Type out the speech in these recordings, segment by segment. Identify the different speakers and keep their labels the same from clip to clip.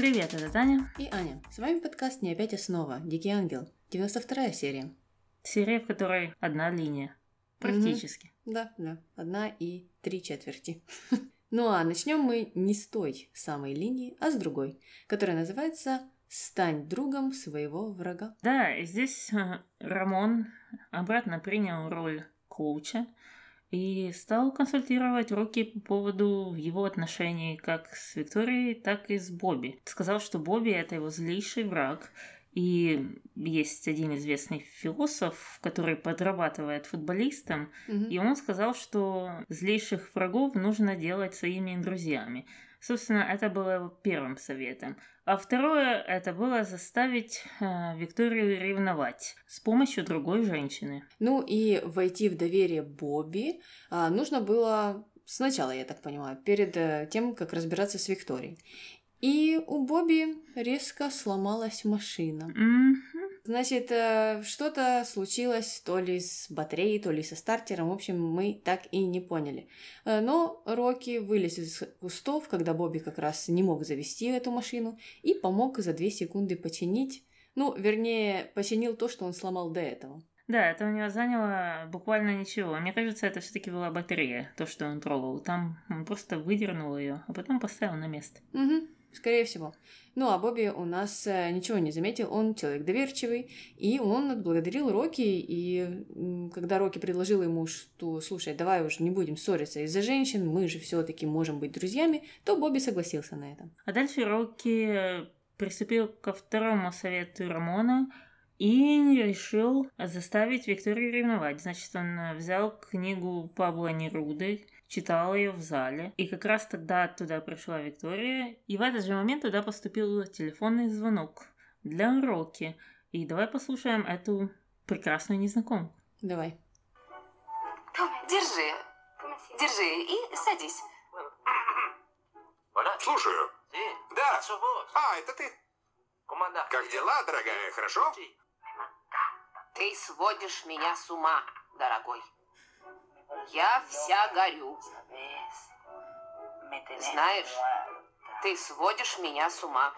Speaker 1: Привет, это Таня.
Speaker 2: И Аня. С вами подкаст «Не опять основа. Дикий ангел». 92 серия.
Speaker 1: Серия, в которой одна линия. Практически.
Speaker 2: Да, да. Одна и три четверти. Ну а начнем мы не с той самой линии, а с другой, которая называется «Стань другом своего врага».
Speaker 1: Да, и здесь э, Рамон обратно принял роль коуча и стал консультировать Рокки по поводу его отношений как с Викторией, так и с Бобби. Сказал, что Бобби – это его злейший враг, и есть один известный философ, который подрабатывает футболистом,
Speaker 2: Мгм.
Speaker 1: и он сказал, что злейших врагов нужно делать своими друзьями. Собственно, это было первым советом. А второе, это было заставить э, Викторию ревновать с помощью другой женщины.
Speaker 2: Ну и войти в доверие Бобби а, нужно было сначала, я так понимаю, перед э, тем, как разбираться с Викторией. И у Бобби резко сломалась машина.
Speaker 1: Мгм.
Speaker 2: Значит, э, что-то случилось то ли с батареей, то ли со стартером. В общем, мы так и не поняли. Э, Но Рокки вылез из кустов, когда Бобби как раз не мог завести эту машину, и помог за две секунды починить. Ну, вернее, починил то, что он сломал до этого.
Speaker 1: Да, это у него заняло буквально ничего. Мне кажется, это все-таки была батарея, то, что он трогал. Там он просто выдернул ее, а потом поставил на место.
Speaker 2: Угу, скорее всего. Ну, а Бобби у нас э, ничего не заметил, он человек доверчивый, и он отблагодарил Рокки, и когда Рокки предложил ему, что, слушай, давай уж не будем ссориться из-за женщин, мы же все таки можем быть друзьями, то Бобби согласился на это.
Speaker 1: А дальше Рокки приступил ко второму совету Рамона и решил заставить Викторию ревновать. Значит, он э, взял книгу Павла Неруды, читал ее в зале, и как раз тогда туда пришла Виктория, и в этот же момент туда поступил телефонный звонок для Рокки. И давай послушаем эту прекрасную незнакомку.
Speaker 2: Давай.
Speaker 3: Держи. Держи и садись.
Speaker 4: Слушаю. Да. А, это ты. Как дела, дорогая? Хорошо?
Speaker 3: Ты сводишь меня с ума, дорогой. Я вся горю. Знаешь, ты сводишь меня с ума.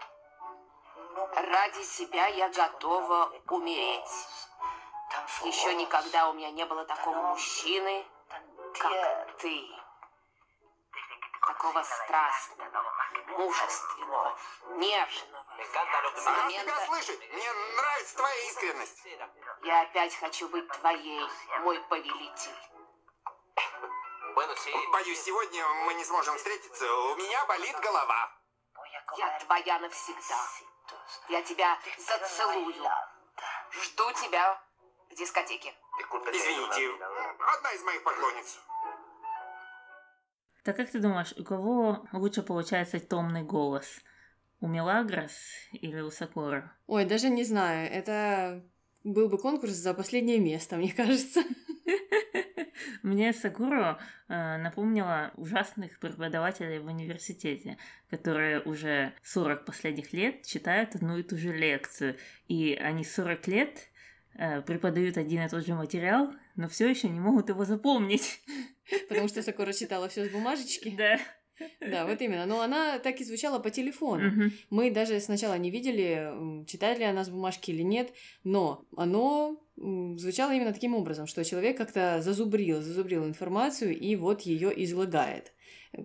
Speaker 3: Ради тебя я готова умереть. Еще никогда у меня не было такого мужчины, как ты. Такого страстного, мужественного, нежного.
Speaker 4: Рад тебя слышать. Мне нравится твоя искренность.
Speaker 3: Я опять хочу быть твоей, мой повелитель.
Speaker 4: Боюсь, сегодня мы не сможем встретиться. У меня болит голова.
Speaker 3: Я твоя навсегда. Я тебя зацелую. Жду тебя в дискотеке.
Speaker 4: Извините, одна из моих поклонниц.
Speaker 1: Так как ты думаешь, у кого лучше получается томный голос? У Мелагрос или у Сакура?
Speaker 2: Ой, даже не знаю, это был бы конкурс за последнее место, мне кажется.
Speaker 1: Мне Сакуру э, напомнила ужасных преподавателей в университете, которые уже 40 последних лет читают одну и ту же лекцию. И они 40 лет э, преподают один и тот же материал, но все еще не могут его запомнить.
Speaker 2: Потому что Сакура читала все с бумажечки.
Speaker 1: Да.
Speaker 2: Да, вот именно. Но она так и звучала по телефону.
Speaker 1: Мгм.
Speaker 2: Мы даже сначала не видели, читает ли она с бумажки или нет, но оно звучало именно таким образом, что человек как-то зазубрил, зазубрил информацию и вот ее излагает.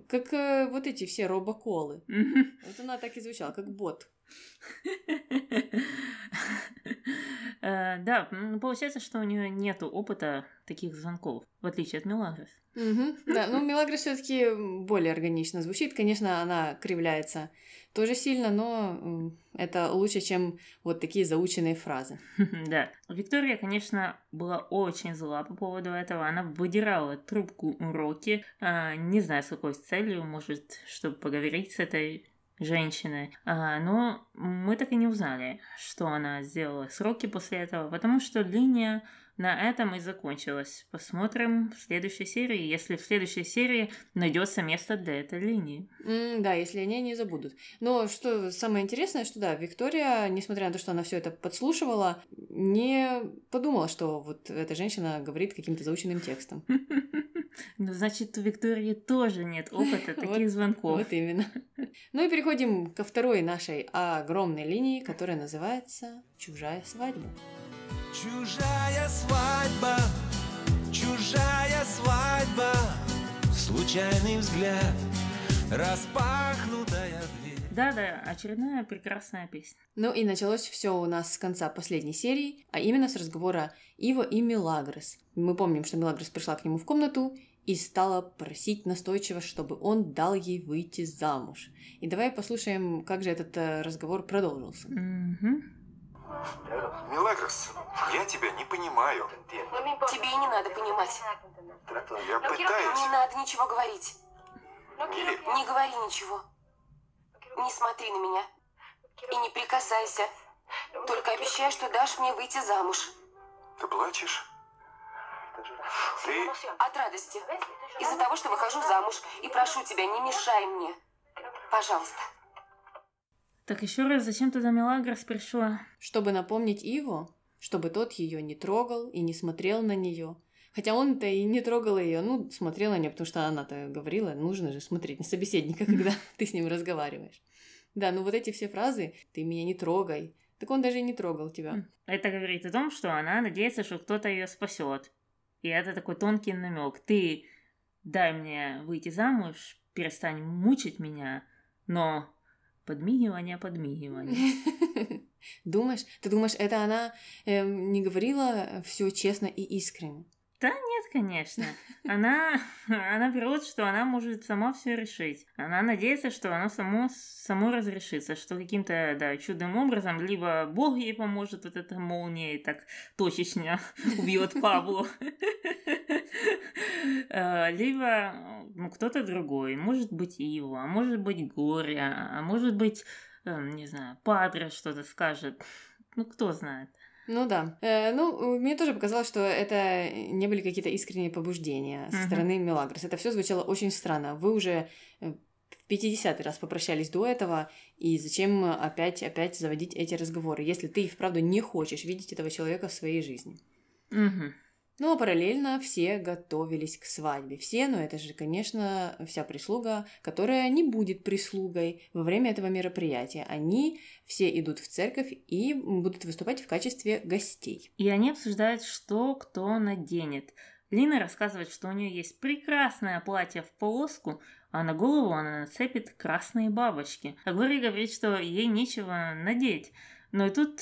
Speaker 2: Как э, вот эти все робоколы. Вот она так и звучала, как бот.
Speaker 1: Э, Да, м, получается, что у нее нету опыта таких звонков, в отличие от Мелагрос.
Speaker 2: Да, ну Мелагра все-таки более органично звучит. Конечно, она кривляется тоже сильно, но это лучше, чем вот такие заученные фразы.
Speaker 1: Да. Виктория, конечно, была очень зла по поводу этого. Она выдирала трубку уроки. а, не знаю, с какой целью, может, чтобы поговорить с этой женщиной. А, но мы так и не узнали, что она сделала с Рокки после этого, потому что линия на этом и закончилось. Посмотрим в следующей серии, если в следующей серии найдется место для этой линии.
Speaker 2: М, да, если они не забудут. Но что самое интересное, что да, Виктория, несмотря на то, что она все это подслушивала, не подумала, что вот эта женщина говорит каким-то заученным текстом.
Speaker 1: Ну, значит, у Виктории тоже нет опыта таких звонков.
Speaker 2: Вот именно. Ну и переходим ко второй нашей огромной линии, которая называется «Чужая свадьба».
Speaker 5: Чужая свадьба, чужая свадьба, случайный взгляд, распахнутая дверь.
Speaker 1: Да-да, очередная прекрасная песня.
Speaker 2: Ну и началось все у нас с конца последней серии, а именно с разговора Ива и Мелагрос. Мы помним, что Мелагрос пришла к нему в комнату и стала просить настойчиво, чтобы он дал ей выйти замуж. И давай послушаем, как же этот э, разговор продолжился.
Speaker 1: Мгм.
Speaker 4: Мелагрос, я тебя не понимаю.
Speaker 3: Тебе и не надо понимать.
Speaker 4: Я пытаюсь.
Speaker 3: Не надо ничего говорить.
Speaker 4: Милли,
Speaker 3: Не говори ничего. Не смотри на меня. И не прикасайся. Только обещай, что дашь мне выйти замуж.
Speaker 4: ты плачешь? Ты...
Speaker 3: От радости. Из-за того, что выхожу замуж. И прошу тебя, не мешай мне. Пожалуйста.
Speaker 1: Так еще раз, зачем туда Мелагрос пришла?
Speaker 2: Чтобы напомнить Иву, чтобы тот ее не трогал и не смотрел на нее. Хотя он-то и не трогал ее, ну, смотрел на нее, потому что она-то говорила, нужно же смотреть на собеседника, когда ты с ним разговариваешь. Да, ну вот эти все фразы «ты меня не трогай», так он даже и не трогал тебя.
Speaker 1: Это говорит о том, что она надеется, что кто-то ее спасет. И это такой тонкий намек. Ты дай мне выйти замуж, перестань мучить меня, но подмигивание, подмигивание.
Speaker 2: Думаешь, ты думаешь, это она эм, не говорила все честно и искренне?
Speaker 1: Да нет, конечно. Она, она берет, что она может сама все решить. Она надеется, что оно само, само разрешится, что каким-то да, чудным образом либо Бог ей поможет, вот эта молния и так точечно убьет Паблу, Э, либо ну, кто-то другой. Может быть Ива, а может быть Горе, а может быть, эм, не знаю, Падре что-то скажет. Ну, кто знает.
Speaker 2: Ну да. Э, ну, мне тоже показалось, что это не были какие-то искренние побуждения со
Speaker 1: Мгм.
Speaker 2: стороны Мелагрос. Это все звучало очень странно. Вы уже э, в 50 раз попрощались до этого, и зачем опять, опять заводить эти разговоры, если ты и вправду не хочешь видеть этого человека в своей жизни?
Speaker 1: Мгм.
Speaker 2: Ну, а параллельно все готовились к свадьбе. Все, но это же, конечно, вся прислуга, которая не будет прислугой во время этого мероприятия. Они все идут в церковь и будут выступать в качестве гостей.
Speaker 1: И они обсуждают, что кто наденет. Лина рассказывает, что у нее есть прекрасное платье в полоску, а на голову она нацепит красные бабочки. А Глория говорит, что ей нечего надеть. Но и тут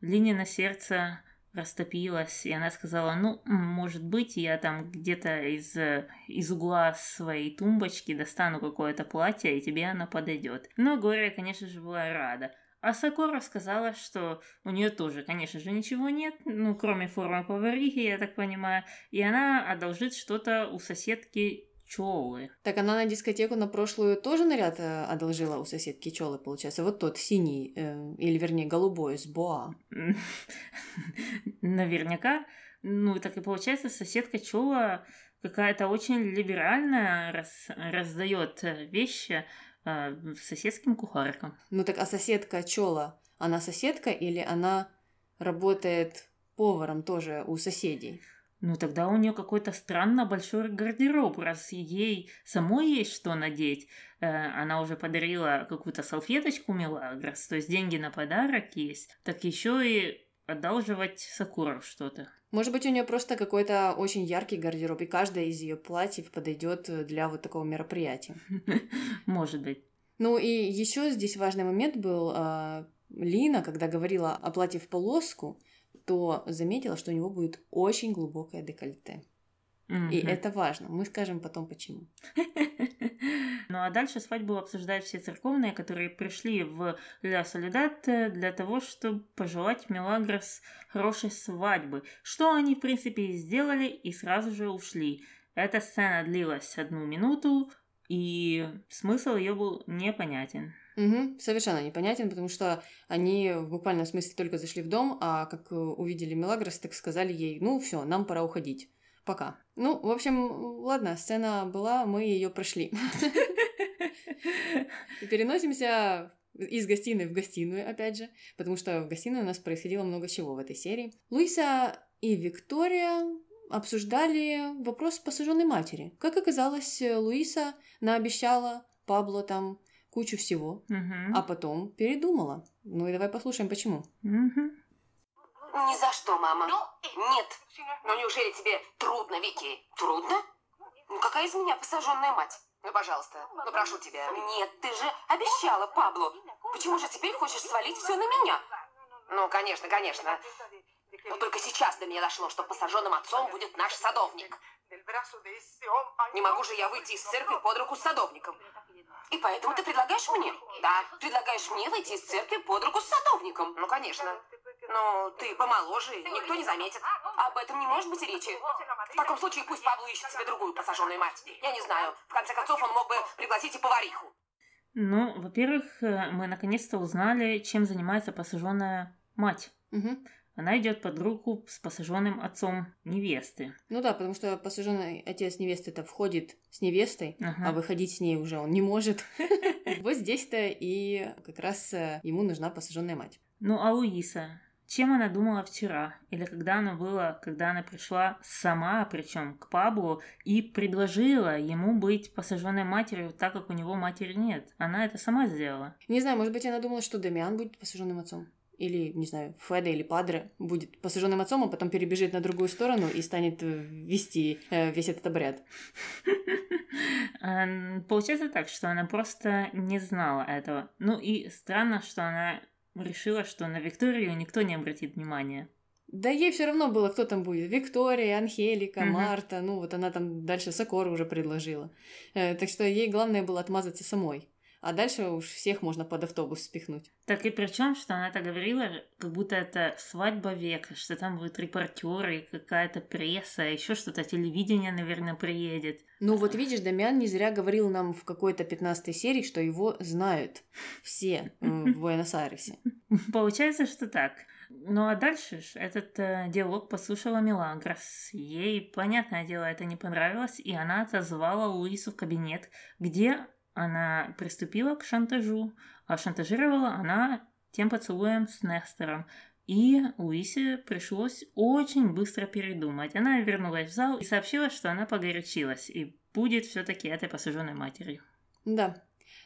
Speaker 1: Лине сердце растопилось, и она сказала, ну, может быть, я там где-то из, э, из угла своей тумбочки достану какое-то платье, и тебе оно подойдет. Но Глория, конечно же, была рада. А Сакора сказала, что у нее тоже, конечно же, ничего нет, ну, кроме формы поварихи, я так понимаю, и она одолжит что-то у соседки Чолы.
Speaker 2: Так она на дискотеку на прошлую тоже наряд э, одолжила у соседки Чолы, получается. Вот тот синий, э, или вернее голубой, с боа.
Speaker 1: Наверняка. Ну, так и получается, соседка Чола какая-то очень либеральная, раз, раздает э, вещи э, соседским кухаркам.
Speaker 2: Ну так а соседка Чола, она соседка или она работает поваром тоже у соседей?
Speaker 1: Ну, тогда у нее какой-то странно большой гардероб, раз ей самой есть что надеть. Э, она уже подарила какую-то салфеточку Мелагрос, то есть деньги на подарок есть. Так еще и одалживать Сакуров что-то.
Speaker 2: Может быть, у нее просто какой-то очень яркий гардероб, и каждая из ее платьев подойдет для вот такого мероприятия.
Speaker 1: Может быть.
Speaker 2: Ну и еще здесь важный момент был. а, Лина, когда говорила о платье в полоску, то заметила, что у него будет очень глубокое декольте. И
Speaker 1: Мгм.
Speaker 2: это важно. Мы скажем потом почему.
Speaker 1: Ну а дальше свадьбу обсуждают все церковные, которые пришли в Ля Солидат э, для того, чтобы пожелать Мелагрос хорошей свадьбы. Что они, в принципе, и сделали и сразу же ушли. Эта сцена длилась одну минуту, и смысл ее был непонятен.
Speaker 2: Угу, совершенно непонятен, потому что они в буквальном смысле только зашли в дом, а как э, увидели Мелагрос, так сказали ей, ну все, нам пора уходить. Пока. Ну, в общем, ладно, сцена была, мы ее прошли. Переносимся из гостиной в гостиную, опять же, потому что в гостиной у нас происходило много чего в этой серии. Луиса и Виктория обсуждали вопрос посаженной матери. Как оказалось, Луиса наобещала Пабло там кучу всего,
Speaker 1: Мгм.
Speaker 2: а потом передумала. Ну и давай послушаем, почему.
Speaker 1: Мгм.
Speaker 3: Ни за что, мама. Нет. Ну неужели тебе трудно, Вики? Трудно? Ну какая из меня посаженная мать? Ну, пожалуйста, ну прошу тебя. Нет, ты же обещала Паблу. Почему же теперь хочешь свалить все на меня? Ну, конечно, конечно. Но только сейчас до меня дошло, что посаженным отцом будет наш садовник. Не могу же я выйти из церкви под руку с садовником. И поэтому ты предлагаешь мне? Да, предлагаешь мне выйти из церкви под руку с садовником. Ну, конечно. Но ты помоложе, никто не заметит. Об этом не может быть и речи. В таком случае пусть Пабло ищет себе другую посаженную мать. Я не знаю. В конце концов, он мог бы пригласить и повариху.
Speaker 1: Ну, во-первых, э, мы наконец-то узнали, чем занимается посаженная мать.
Speaker 2: Мгм.
Speaker 1: Она идет под руку с посаженным отцом невесты.
Speaker 2: Ну да, потому что посаженный отец невесты-то входит с невестой,
Speaker 1: Ага.
Speaker 2: а выходить с ней уже он не может. Вот здесь-то и как раз э, ему нужна посаженная мать.
Speaker 1: Ну, а Луиса? Чем она думала вчера? Или когда оно было, когда она пришла сама, причем к Паблу, и предложила ему быть посаженной матерью, так как у него матери нет? Она это сама сделала.
Speaker 2: Не знаю, может быть, она думала, что Дамиан будет посаженным отцом. Или, не знаю, Феда или Падре будет посаженным отцом, а потом перебежит на другую сторону и станет э, вести э, весь этот обряд.
Speaker 1: Получается так, что она просто не знала этого. Ну и странно, что она решила, что на Викторию никто не обратит внимания.
Speaker 2: Да ей все равно было, кто там будет. Виктория, Анхелика,
Speaker 1: Мгм.
Speaker 2: Марта. Ну, вот она там дальше Сокора уже предложила. Э, так что ей главное было отмазаться самой. А дальше уж всех можно под автобус спихнуть.
Speaker 1: Так и причем, что она это говорила, как будто это свадьба века, что там будут репортеры, какая-то пресса, еще что-то, телевидение, наверное, приедет.
Speaker 2: Ну вот видишь, Дамиан не зря говорил нам в какой-то 15 серии, что его знают все э, в Буэнос-Айресе.
Speaker 1: Получается, что так. Ну а дальше ж этот э, диалог послушала Мелагрос. Ей, понятное дело, это не понравилось, и она отозвала Луису в кабинет, где она приступила к шантажу. А шантажировала она тем поцелуем с Нестором. И Луисе пришлось очень быстро передумать. Она вернулась в зал и сообщила, что она погорячилась и будет все-таки этой посаженной матерью.
Speaker 2: Да.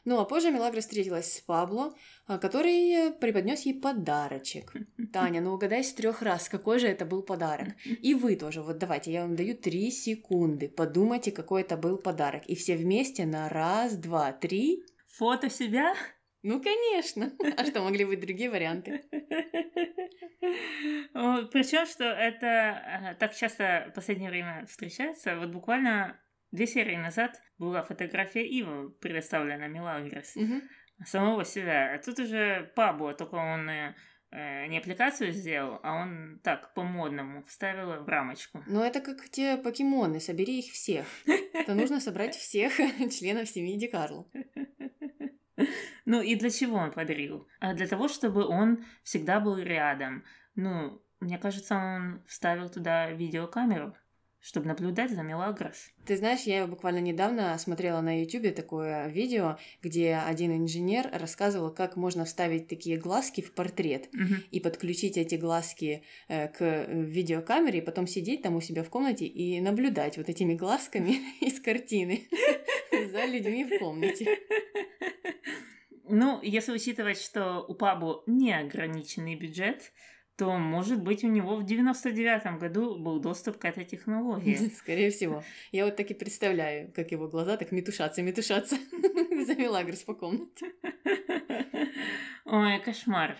Speaker 2: Ну а позже Мелагра встретилась с Пабло, а, который преподнес ей подарочек. Таня, ну угадай с трех раз, какой же это был подарок. И вы тоже, вот давайте, я вам даю три секунды. Подумайте, какой это был подарок. И все вместе на раз, два, три.
Speaker 1: Фото себя?
Speaker 2: Ну, конечно. А что, могли быть другие варианты?
Speaker 1: Причем, что это э, так часто в последнее время встречается. Вот буквально две серии назад была фотография Ива, предоставлена Мелагрос,
Speaker 2: Мгм.
Speaker 1: самого себя. А тут уже Пабло, только он э, э, не аппликацию сделал, а он так, по-модному, вставил в рамочку.
Speaker 2: Ну, это как те покемоны, собери их всех. То нужно собрать всех членов семьи Ди Карло.
Speaker 1: Ну и для чего он подарил? А для того, чтобы он всегда был рядом. Ну, мне кажется, он вставил туда видеокамеру, чтобы наблюдать за Мелагрос.
Speaker 2: Ты знаешь, я буквально недавно смотрела на YouTube такое видео, где один инженер рассказывал, как можно вставить такие глазки в портрет
Speaker 1: Мгм.
Speaker 2: и подключить эти глазки э, к э, видеокамере, и потом сидеть там у себя в комнате и наблюдать вот этими глазками из картины за людьми в комнате.
Speaker 1: Ну, если учитывать, что у Пабу неограниченный бюджет, то, может быть, у него в 99-м году был доступ к этой технологии.
Speaker 2: Скорее всего. Я вот так и представляю, как его глаза так метушатся, метушатся за Мелагрос по комнате.
Speaker 1: Ой, кошмар.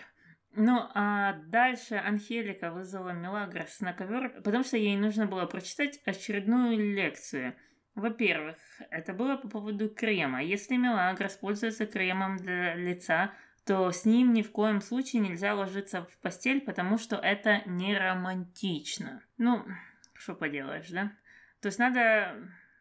Speaker 1: Ну, а дальше Анхелика вызвала Мелагрос на ковер, потому что ей нужно было прочитать очередную лекцию. Во-первых, это было по поводу крема. Если Мелагрос пользуется кремом для лица, то с ним ни в коем случае нельзя ложиться в постель, потому что это не романтично. Ну, что поделаешь, да? То есть надо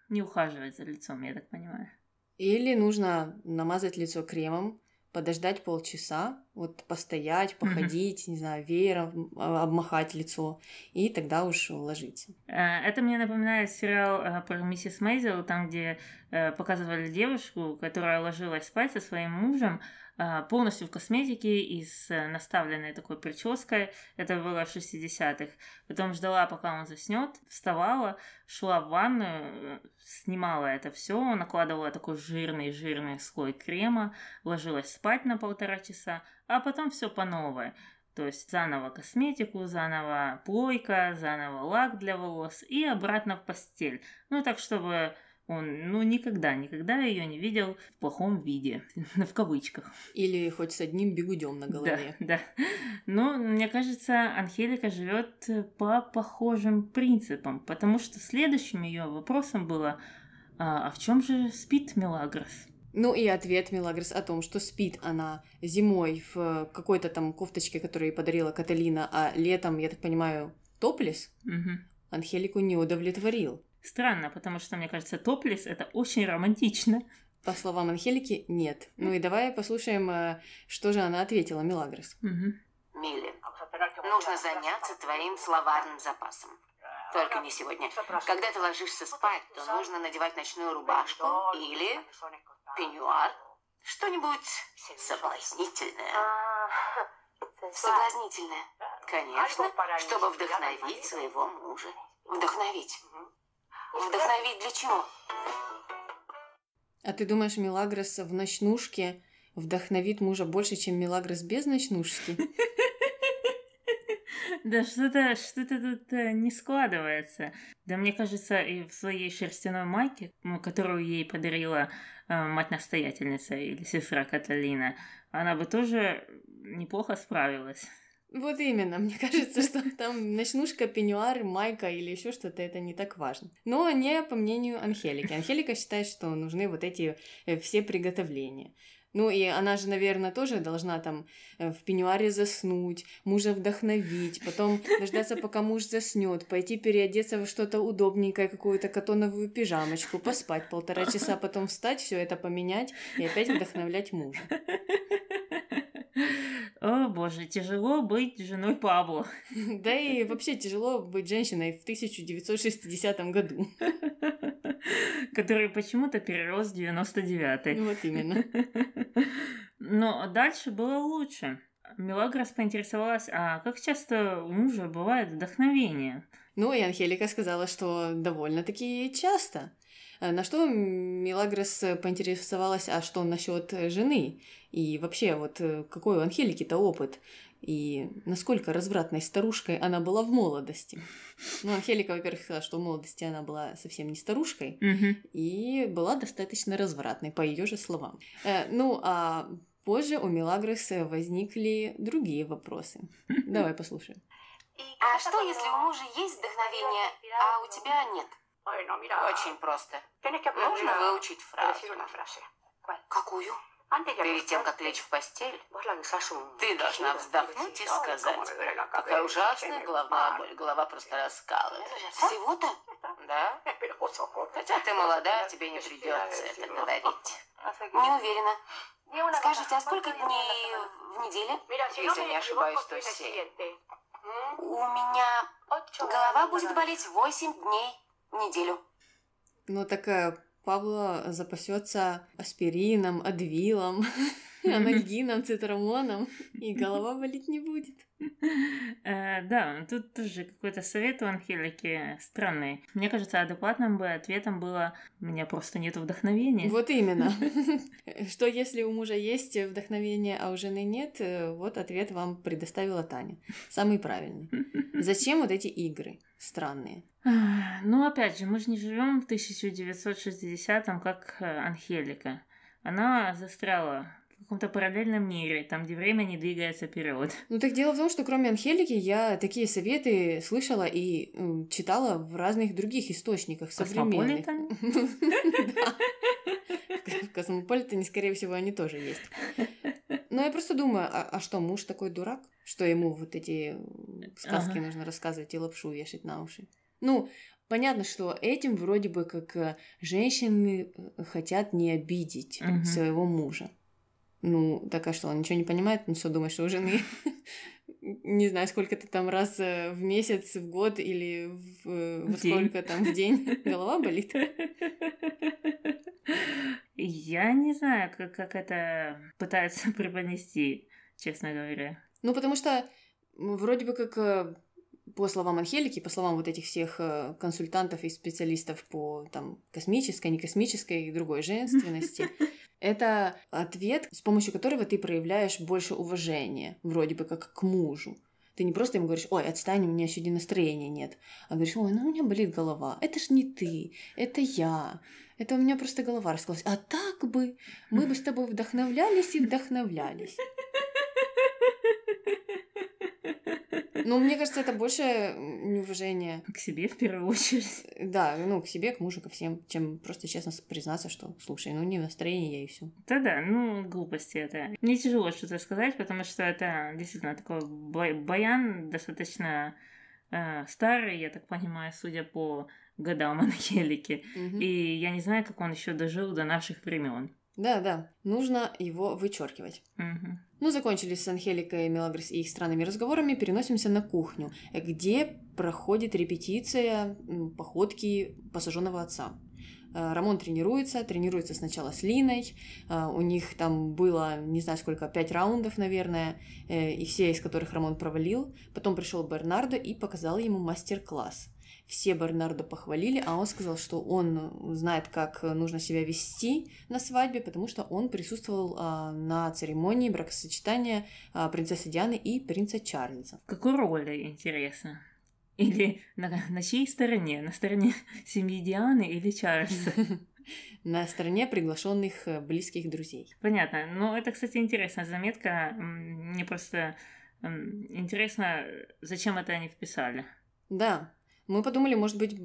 Speaker 1: не ухаживать за лицом, я так понимаю.
Speaker 2: Или нужно намазать лицо кремом, подождать полчаса, вот постоять, походить, не знаю, веером а, обмахать лицо, и тогда уж ложиться.
Speaker 1: Э, это мне напоминает сериал э, про миссис Мейзел, там, где э, показывали девушку, которая ложилась спать со своим мужем, а, полностью в косметике и с э, наставленной такой прической. Это было в 60-х. Потом ждала, пока он заснет, вставала, шла в ванную, снимала это все, накладывала такой жирный-жирный слой крема, ложилась спать на полтора часа, а потом все по новой. То есть заново косметику, заново плойка, заново лак для волос и обратно в постель. Ну так, чтобы он, ну, никогда, никогда ее не видел в плохом виде, в кавычках.
Speaker 2: Или хоть с одним бегудем на голове.
Speaker 1: Да, да. Но мне кажется, Анхелика живет по похожим принципам, потому что следующим ее вопросом было, а, а в чем же спит Мелагрос?
Speaker 2: Ну и ответ Мелагрос о том, что спит она зимой в какой-то там кофточке, которую ей подарила Каталина, а летом, я так понимаю, топлес,
Speaker 1: угу.
Speaker 2: Анхелику не удовлетворил.
Speaker 1: Странно, потому что, мне кажется, топлес — это очень романтично.
Speaker 2: По словам Анхелики, нет. Ну и давай послушаем, э, что же она ответила Мелагрос.
Speaker 1: Угу.
Speaker 3: Милли, нужно заняться твоим словарным запасом. Только не сегодня. Когда ты ложишься спать, то нужно надевать ночную рубашку или пеньюар, что-нибудь соблазнительное. Соблазнительное. Конечно, чтобы вдохновить своего мужа. Вдохновить. Вдохновить для чего?
Speaker 2: А ты думаешь, Милагрос в ночнушке вдохновит мужа больше, чем Милагрос без ночнушки?
Speaker 1: Да что-то что-то тут э, не складывается. Да мне кажется, и в своей шерстяной майке, которую ей подарила э, мать-настоятельница или сестра Каталина, она бы тоже неплохо справилась.
Speaker 2: Вот именно, мне кажется, что там ночнушка, пеньюар, майка или еще что-то, это не так важно. Но не по мнению Анхелики. Анхелика считает, что нужны вот эти э, все приготовления. Ну и она же, наверное, тоже должна там э, в пеньюаре заснуть, мужа вдохновить, потом дождаться, пока муж заснет, пойти переодеться во что-то удобненькое, какую-то катоновую пижамочку, поспать полтора часа, потом встать, все это поменять и опять вдохновлять мужа.
Speaker 1: О боже, тяжело быть женой Пабло.
Speaker 2: Да и вообще тяжело быть женщиной в 1960 году.
Speaker 1: Который почему-то перерос в 99-й.
Speaker 2: Вот именно.
Speaker 1: Но дальше было лучше. Мелагрос поинтересовалась, а как часто у мужа бывает вдохновение?
Speaker 2: Ну, и Анхелика сказала, что довольно-таки часто. Э, на что Милагрос поинтересовалась, а что насчет жены? И вообще, вот э, какой у Анхелики-то опыт? И насколько развратной старушкой она была в молодости. Ну, Анхелика, во-первых, сказала, что в молодости она была совсем не старушкой, и была достаточно развратной, по ее же словам. Э, ну, а позже у Милагроса возникли другие вопросы. Давай послушаем.
Speaker 3: А что, если у мужа есть вдохновение, а у тебя нет? Очень просто. Нужно выучить фразу. Какую? Перед тем, как лечь в постель, ты должна вздохнуть и сказать, какая ужасная головная боль, голова просто раскалывается. Всего-то? Да. Хотя ты молода, тебе не придется это говорить. Не уверена. Скажите, а сколько дней в неделе? Если не ошибаюсь, то семь. У меня голова будет болеть восемь дней неделю.
Speaker 2: Ну, такая Павла запасется аспирином, адвилом, анальгином, цитрамоном, и голова болеть не будет.
Speaker 1: Э, да, тут тоже какой-то совет у Анхелики странный. Мне кажется, адекватным бы ответом было «у меня просто нет вдохновения».
Speaker 2: Вот именно. Что если у мужа есть вдохновение, а у жены нет? Э, вот ответ вам предоставила Таня. Самый правильный. Зачем вот эти игры странные?
Speaker 1: Ну, опять же, мы же не живем в 1960-м, как э, Анхелика. Она застряла в каком-то параллельном мире, там, где время не двигается вперед.
Speaker 2: Ну так дело в том, что кроме Анхелики я такие советы слышала и читала в разных других источниках современных. В Космополитене, скорее всего, они тоже есть. Но я просто думаю, а, а что, муж такой дурак, что ему вот эти сказки нужно рассказывать и лапшу вешать на уши? Ну, понятно, что этим вроде бы как э, женщины э, хотят не обидеть угу. своего мужа. Ну, так а что, он ничего не понимает? Он что, думает, что у жены не знаю, сколько-то там раз э, в месяц, в год или в, э, в сколько там в день голова болит?
Speaker 1: Я не знаю, как, как это пытается преподнести, честно говоря.
Speaker 2: Ну, потому что вроде бы как э, по словам Анхелики, по словам вот этих всех консультантов и специалистов по там космической, некосмической и другой женственности, это ответ, с помощью которого ты проявляешь больше уважения, вроде бы как к мужу. Ты не просто ему говоришь, ой, отстань, у меня сегодня настроения нет. А говоришь, ой, ну у меня болит голова. Это ж не ты, это я. Это у меня просто голова раскололась. А так бы мы бы с тобой вдохновлялись и вдохновлялись. Ну, мне кажется, это больше неуважение.
Speaker 1: К себе в первую очередь.
Speaker 2: Да, ну, к себе, к мужу, ко всем, чем просто честно признаться, что, слушай, ну, не настроение я и все.
Speaker 1: Да-да, ну, глупости это. Мне тяжело что-то сказать, потому что это действительно такой баян достаточно э, старый, я так понимаю, судя по годам Анхелики. Угу. И я не знаю, как он еще дожил до наших времен.
Speaker 2: Да, да, нужно его вычеркивать.
Speaker 1: Угу.
Speaker 2: Ну, закончили с Анхеликой, Мелагрос и их странными разговорами, переносимся на кухню, где проходит репетиция походки посаженного отца. Э, Рамон тренируется, тренируется сначала с Линой, э, у них там было, не знаю сколько, пять раундов, наверное, э, и все из которых Рамон провалил. Потом пришел Бернардо и показал ему мастер-класс все Бернардо похвалили, а он сказал, что он знает, как нужно себя вести на свадьбе, потому что он присутствовал а, на церемонии бракосочетания а, принцессы Дианы и принца Чарльза.
Speaker 1: Какую роль, интересно? Или на, на чьей стороне? На стороне семьи Дианы или Чарльза?
Speaker 2: На стороне приглашенных э, близких друзей.
Speaker 1: Понятно. Ну, это, кстати, интересная заметка. Мне просто интересно, зачем это они вписали.
Speaker 2: Да, мы подумали, может быть,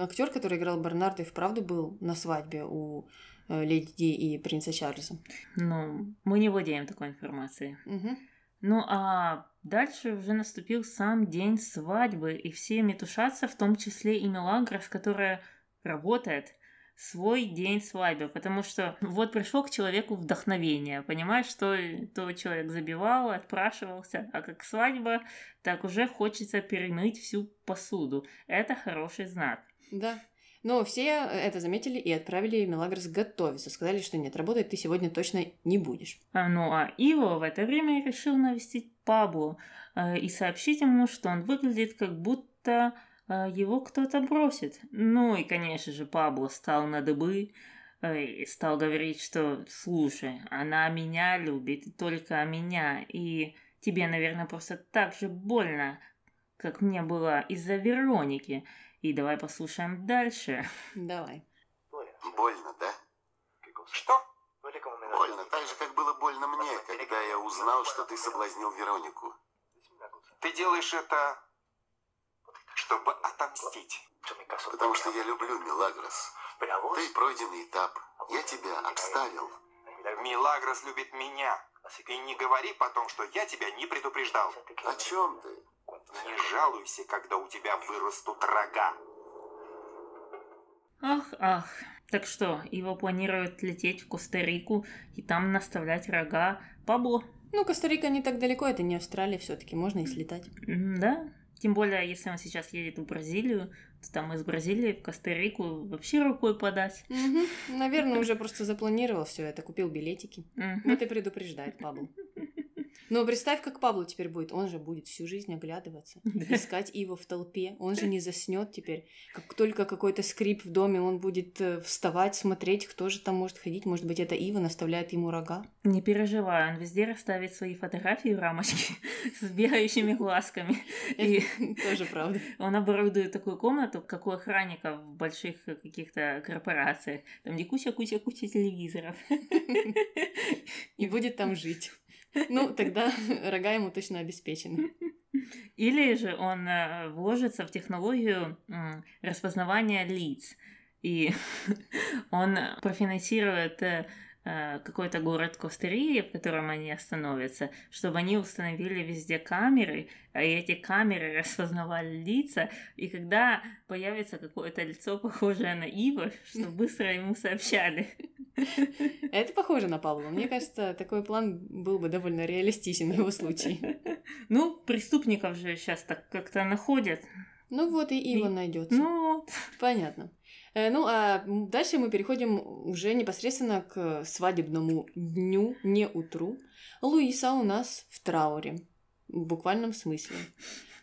Speaker 2: актер, который играл Бернарда, и вправду был на свадьбе у э, Леди Ди и принца Чарльза.
Speaker 1: Ну, мы не владеем такой информацией.
Speaker 2: Угу.
Speaker 1: Ну, а дальше уже наступил сам день свадьбы, и все метушатся, в том числе и Мелагрос, которая работает свой день свадьбы, потому что вот пришел к человеку вдохновение, понимаешь, что то человек забивал, отпрашивался, а как свадьба, так уже хочется перемыть всю посуду. Это хороший знак.
Speaker 2: Да. Но все это заметили и отправили Мелагрос готовиться. Сказали, что нет, работать ты сегодня точно не будешь.
Speaker 1: А, ну а Иво в это время решил навестить Пабло э, и сообщить ему, что он выглядит как будто его кто-то бросит. Ну и, конечно же, Пабло стал на дыбы э, и стал говорить, что «Слушай, она меня любит, только меня, и тебе, наверное, просто так же больно, как мне было из-за Вероники. И давай послушаем дальше».
Speaker 2: Давай.
Speaker 4: Больно, да? Что? Больно, так же, как было больно мне, когда я узнал, что ты соблазнил Веронику. Ты делаешь это чтобы отомстить. Потому что я люблю Милагрос. Ты пройденный этап. Я тебя обставил. Милагрос любит меня. И не говори потом, что я тебя не предупреждал. О чем ты? Не жалуйся, когда у тебя вырастут рога.
Speaker 1: Ах, ах. Так что, его планируют лететь в Коста-Рику и там наставлять рога Пабло.
Speaker 2: Ну, Коста-Рика не так далеко, это не Австралия все-таки, можно и слетать.
Speaker 1: Да, тем более, если он сейчас едет в Бразилию, то там из Бразилии в Коста-Рику вообще рукой подать.
Speaker 2: Угу. Наверное, уже просто запланировал все это, купил билетики. Угу. Вот и предупреждает Пабло. Но представь, как Пабло теперь будет. Он же будет всю жизнь оглядываться, искать Ива в толпе. Он же не заснет теперь. Как только какой-то скрип в доме, он будет э, вставать, смотреть, кто же там может ходить. Может быть, это Ива наставляет ему рога.
Speaker 1: Не переживай, он везде расставит свои фотографии в рамочке с бегающими глазками.
Speaker 2: И тоже правда.
Speaker 1: Он оборудует такую комнату, как у охранников в больших каких-то корпорациях. Там где куча-куча-куча телевизоров.
Speaker 2: И будет там жить. Ну, тогда рога ему точно обеспечены.
Speaker 1: Или же он э, вложится в технологию распознавания лиц, и он профинансирует э, какой-то город Коста-Рики, в котором они остановятся, чтобы они установили везде камеры, и эти камеры распознавали лица, и когда появится какое-то лицо, похожее на Ива, что быстро ему сообщали.
Speaker 2: Это похоже на Павла. Мне кажется, такой план был бы довольно реалистичен в его случае.
Speaker 1: Ну, преступников же сейчас так как-то находят.
Speaker 2: Ну вот и Ива найдется.
Speaker 1: Ну.
Speaker 2: Понятно. Э, ну, а дальше мы переходим уже непосредственно к свадебному дню, не утру. Луиса у нас в трауре, в буквальном смысле.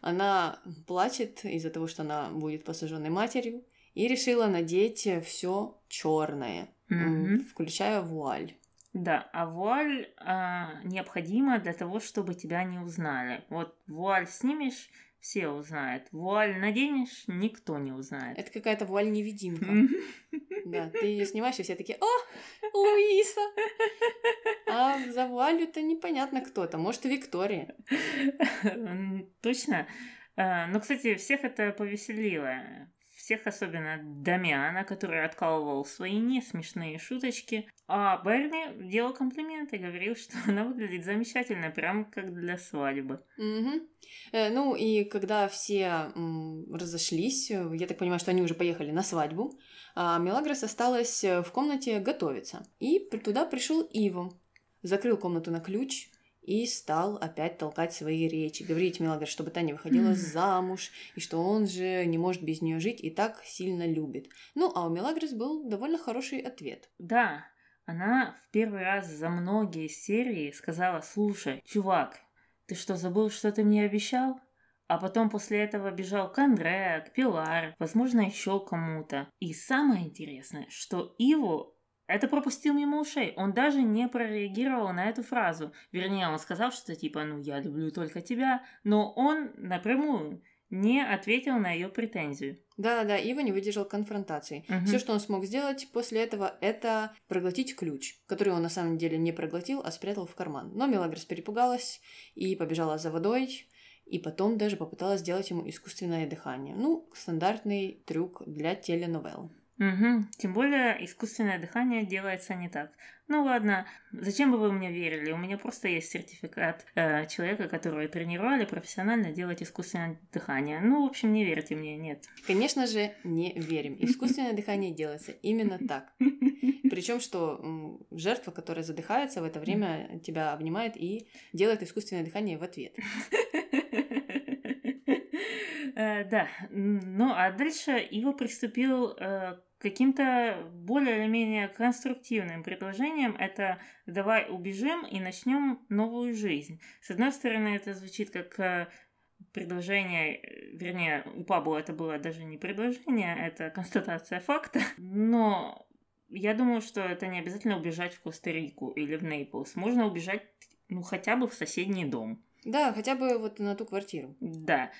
Speaker 2: Она плачет из-за того, что она будет посаженной матерью, и решила надеть все черное,
Speaker 1: Мгм.
Speaker 2: включая вуаль.
Speaker 1: Да, а вуаль а, необходима для того, чтобы тебя не узнали. Вот вуаль снимешь, все узнают. Вуаль наденешь, никто не узнает.
Speaker 2: Это какая-то вуаль-невидимка. Да, ты ее снимаешь, и все такие, о, Луиса! А за вуалью-то непонятно кто это. Может, Виктория.
Speaker 1: М, Точно. А, Ну, кстати, всех это повеселило. Всех, особенно Дамиана, который откалывал свои несмешные шуточки. А Берни делал комплименты, говорил, что она выглядит замечательно, прям как для свадьбы.
Speaker 2: Мгм. Э, Ну и когда все м, разошлись, э, я так понимаю, что они уже поехали на свадьбу, а Мелагрос осталась э, в комнате готовиться. И туда пришел Иво, закрыл комнату на ключ и стал опять толкать свои речи, говорить Мелагрос, чтобы та не выходила
Speaker 1: Мгм.
Speaker 2: замуж, и что он же не может без нее жить и так сильно любит. Ну, а у Мелагрос был довольно хороший ответ.
Speaker 1: Да, она в первый раз за многие серии сказала, слушай, чувак, ты что, забыл, что ты мне обещал? А потом после этого бежал к Андре, к Пилар, возможно, еще кому-то. И самое интересное, что Иво это пропустил мимо ушей. Он даже не прореагировал на эту фразу. Вернее, он сказал что-то типа «ну, я люблю только тебя», но он напрямую не ответил на ее претензию.
Speaker 2: Да-да-да, Ива не выдержал конфронтации.
Speaker 1: Мгм.
Speaker 2: Все, что он смог сделать после этого, это проглотить ключ, который он на самом деле не проглотил, а спрятал в карман. Но Мелагрос перепугалась и побежала за водой, и потом даже попыталась сделать ему искусственное дыхание. Ну, стандартный трюк для теленовелл.
Speaker 1: Угу. Тем более искусственное дыхание делается не так. Ну ладно, зачем бы вы мне верили? У меня просто есть сертификат э, человека, которого тренировали профессионально делать искусственное дыхание. Ну, в общем, не верьте мне, нет.
Speaker 2: Конечно же, не верим. Искусственное дыхание делается именно так. Причем, что жертва, которая задыхается, в это время тебя обнимает и делает искусственное дыхание в ответ.
Speaker 1: Э, Да, ну а дальше его приступил э, к каким-то более или менее конструктивным предложением. Это давай убежим и начнем новую жизнь. С одной стороны, это звучит как э, предложение, вернее, у Пабло это было даже не предложение, это констатация факта. Но я думаю, что это не обязательно убежать в Коста-Рику или в Нейплс. Можно убежать, ну, хотя бы в соседний дом.
Speaker 2: Да, хотя бы вот на ту квартиру.
Speaker 1: Да,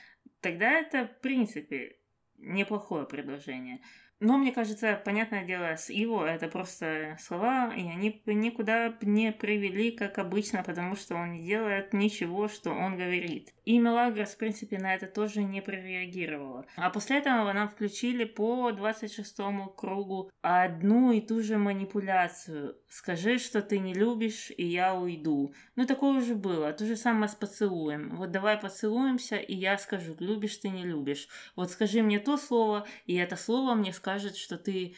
Speaker 1: тогда это, в принципе, неплохое предложение. Но, мне кажется, понятное дело, с Иво это просто слова, и они никуда не привели, как обычно, потому что он не делает ничего, что он говорит. И Мелагрос, в принципе, на это тоже не прореагировала. А после этого нам включили по 26 кругу одну и ту же манипуляцию. Скажи, что ты не любишь, и я уйду. Ну, такое уже было. То же самое с поцелуем. Вот давай поцелуемся, и я скажу, любишь ты, не любишь. Вот скажи мне то слово, и это слово мне скажет, что ты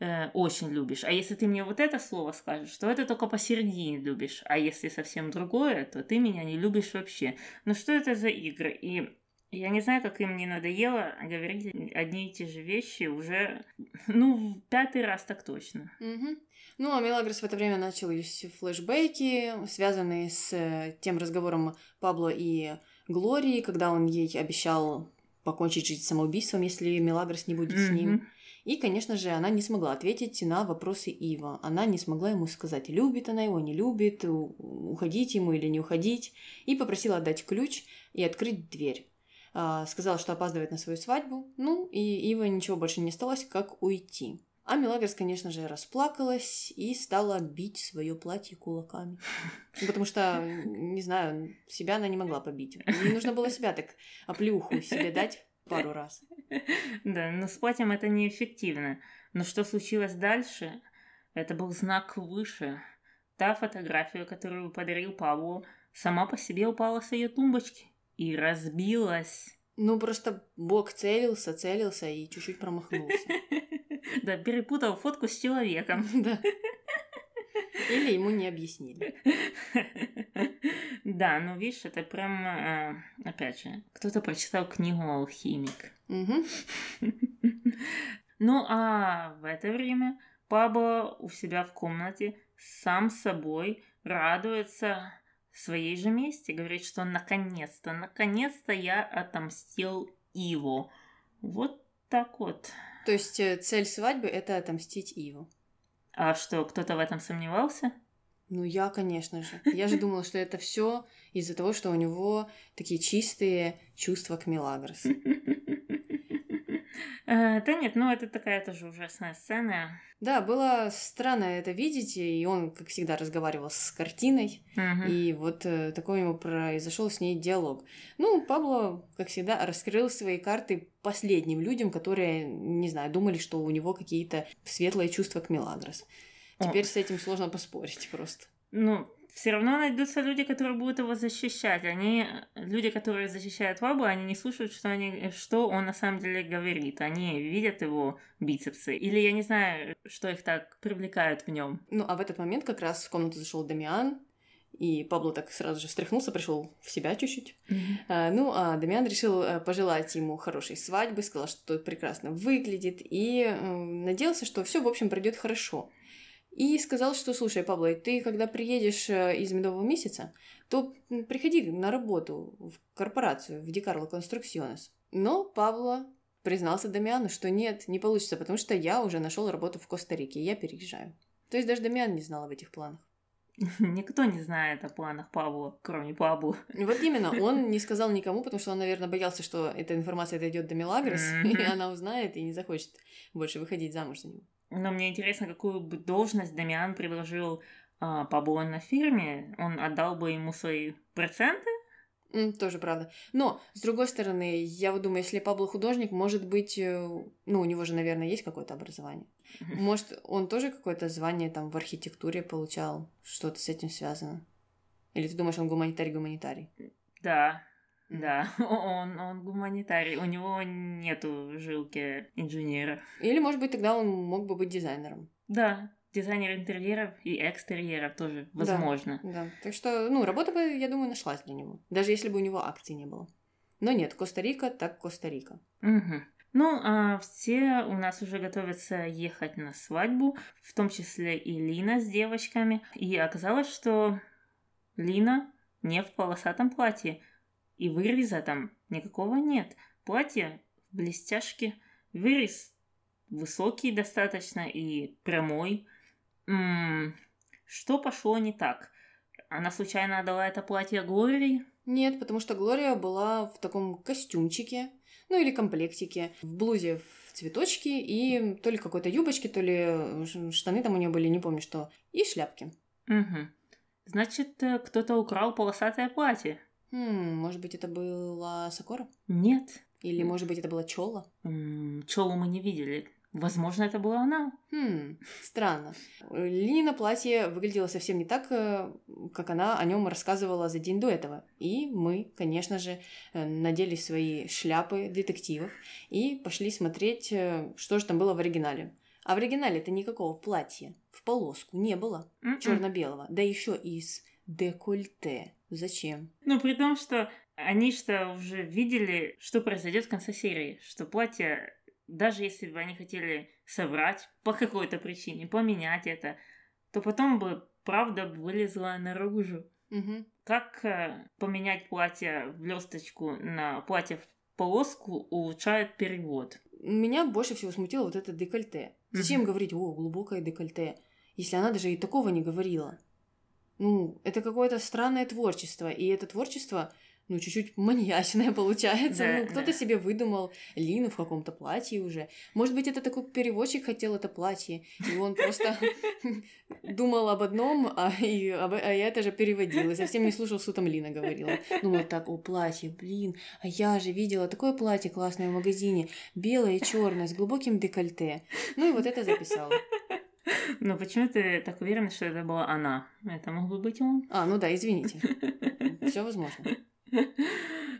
Speaker 1: э, очень любишь. А если ты мне вот это слово скажешь, то это только посередине любишь. А если совсем другое, то ты меня не любишь вообще. Ну что это за игры? И я не знаю, как им не надоело говорить одни и те же вещи уже, ну, в пятый раз так точно.
Speaker 2: Мгм. Ну, а Мелагрос в это время начались флешбеки, связанные с э, тем разговором Пабло и Глории, когда он ей обещал покончить жизнь самоубийством, если Мелагрос не будет с ним. И, конечно же, она не смогла ответить на вопросы Ива. Она не смогла ему сказать, любит она его, не любит, уходить ему или не уходить. И попросила отдать ключ и открыть дверь. А, Сказала, что опаздывает на свою свадьбу. Ну, и Ива ничего больше не осталось, как уйти. А Мелагрос, конечно же, расплакалась и стала бить свое платье кулаками. Ну, Потому что, не знаю, себя она не могла побить. Ей нужно было себя так оплюху себе дать пару раз.
Speaker 1: Да, но с платьем это неэффективно. Но что случилось дальше? Это был знак выше. Та фотография, которую подарил Павлу, сама по себе упала с ее тумбочки и разбилась.
Speaker 2: Ну, просто Бог целился, целился и чуть-чуть промахнулся.
Speaker 1: Да, перепутал фотку с человеком.
Speaker 2: Да. Или ему не объяснили.
Speaker 1: Да, ну видишь, это прям, э, опять же, кто-то прочитал книгу «Алхимик». Ну, а в это время Пабло у себя в комнате сам собой радуется своей же мести. Говорит, что наконец-то, наконец-то я отомстил Иву. Вот так вот.
Speaker 2: То есть э, цель свадьбы это отомстить Иву.
Speaker 1: А что, кто-то в этом сомневался?
Speaker 2: Ну, я, конечно же. Я же думала, что это все из-за того, что у него такие чистые чувства к Мелагрос.
Speaker 1: Э, да нет, ну это такая тоже ужасная сцена.
Speaker 2: Да, было странно это видеть, и он, как всегда, разговаривал с картиной, и вот э, такой ему произошел с ней диалог. Ну, Пабло, как всегда, раскрыл свои карты последним людям, которые, не знаю, думали, что у него какие-то светлые чувства к Мелагрос.
Speaker 1: О.
Speaker 2: Теперь с этим сложно поспорить просто.
Speaker 1: Ну, все равно найдутся люди, которые будут его защищать. Они, люди, которые защищают Вабу, они не слушают, что, они, что он на самом деле говорит. Они видят его бицепсы. Или я не знаю, что их так привлекает в нем.
Speaker 2: Ну, а в этот момент как раз в комнату зашел Дамиан, и Пабло так сразу же встряхнулся, пришел в себя чуть-чуть. А, Ну, а Дамиан решил э, пожелать ему хорошей свадьбы, сказал, что тот прекрасно выглядит, и э, надеялся, что все, в общем, пройдет хорошо. И сказал, что, слушай, Пабло, ты когда приедешь э, из медового месяца, то приходи на работу в корпорацию, в Дикарло Конструкционес. Но Пабло признался Дамиану, что нет, не получится, потому что я уже нашел работу в Коста-Рике, и я переезжаю. То есть даже Дамиан не знал об этих планах.
Speaker 1: Никто не знает о планах Пабло, кроме Пабло.
Speaker 2: И Вот именно, он не сказал никому, потому что он, наверное, боялся, что эта информация дойдет до Мелагрос, и
Speaker 1: Мгм.
Speaker 2: она узнает и не захочет больше выходить замуж за него.
Speaker 1: Но мне интересно, какую бы должность Дамиан предложил а, Пабло на фирме. Он отдал бы ему свои проценты?
Speaker 2: Тоже правда. Но, с другой стороны, я вот думаю, если Пабло художник, может быть, э, ну, у него же, наверное, есть какое-то образование. Может, он тоже какое-то звание там в архитектуре получал, что-то с этим связано? Или ты думаешь, он гуманитарий-гуманитарий?
Speaker 1: Да. Да, он, он гуманитарий, у него нету жилки инженера.
Speaker 2: Или, может быть, тогда он мог бы быть дизайнером.
Speaker 1: Да, дизайнер интерьеров и экстерьеров тоже возможно.
Speaker 2: Да, так что, ну, работа бы, я думаю, нашлась для него. Даже если бы у него акций не было. Но нет, Коста-Рика так Коста-Рика.
Speaker 1: Мгм. Ну, а все у нас уже готовятся ехать на свадьбу, в том числе и Лина с девочками. И оказалось, что Лина не в полосатом платье, и выреза там никакого нет. Платье в блестяшке, вырез высокий достаточно и прямой. М, Что пошло не так? Она случайно отдала это платье Глории?
Speaker 2: Нет, потому что Глория была в таком костюмчике, ну или комплектике, в блузе в цветочки и то ли какой-то юбочке, то ли ш- штаны там у нее были, не помню что, и шляпки.
Speaker 1: Угу. Значит, э, кто-то украл полосатое платье.
Speaker 2: Хм, может быть, это была Сакора?
Speaker 1: Нет.
Speaker 2: Или, может быть, это была Чола?
Speaker 1: Чолу мы не видели. Возможно, это была она.
Speaker 2: Хм, странно. Лина платье выглядело совсем не так, э, как она о нем рассказывала за день до этого. И мы, конечно же, э, надели свои шляпы детективов и пошли смотреть, э, что же там было в оригинале. А в оригинале-то никакого платья в полоску не было
Speaker 1: М-м.
Speaker 2: черно-белого, да еще и с декольте. Зачем?
Speaker 1: Ну, при том, что они что уже видели, что произойдет в конце серии. Что платье, даже если бы они хотели соврать по какой-то причине, поменять это, то потом бы правда вылезла наружу.
Speaker 2: Мгм.
Speaker 1: Как э, поменять платье в блесточку на платье в полоску улучшает перевод.
Speaker 2: Меня больше всего смутило вот это декольте. Зачем говорить, о, глубокое декольте, если она даже и такого не говорила? Ну, это какое-то странное творчество, и это творчество, ну, чуть-чуть маньячное получается.
Speaker 1: Да,
Speaker 2: ну, кто-то
Speaker 1: да.
Speaker 2: себе выдумал Лину в каком-то платье уже. Может быть, это такой переводчик хотел это платье, и он просто думал об одном, а, и, об- а я это же переводил, и совсем не слушал, что там Лина говорила. Думал так, о, платье, блин, а я же видела такое платье классное в магазине, белое и черное, с глубоким декольте. Ну и вот это записала.
Speaker 1: Но почему ты так уверена, что это была она? Это мог бы быть он?
Speaker 2: А, ну да, извините. Все возможно.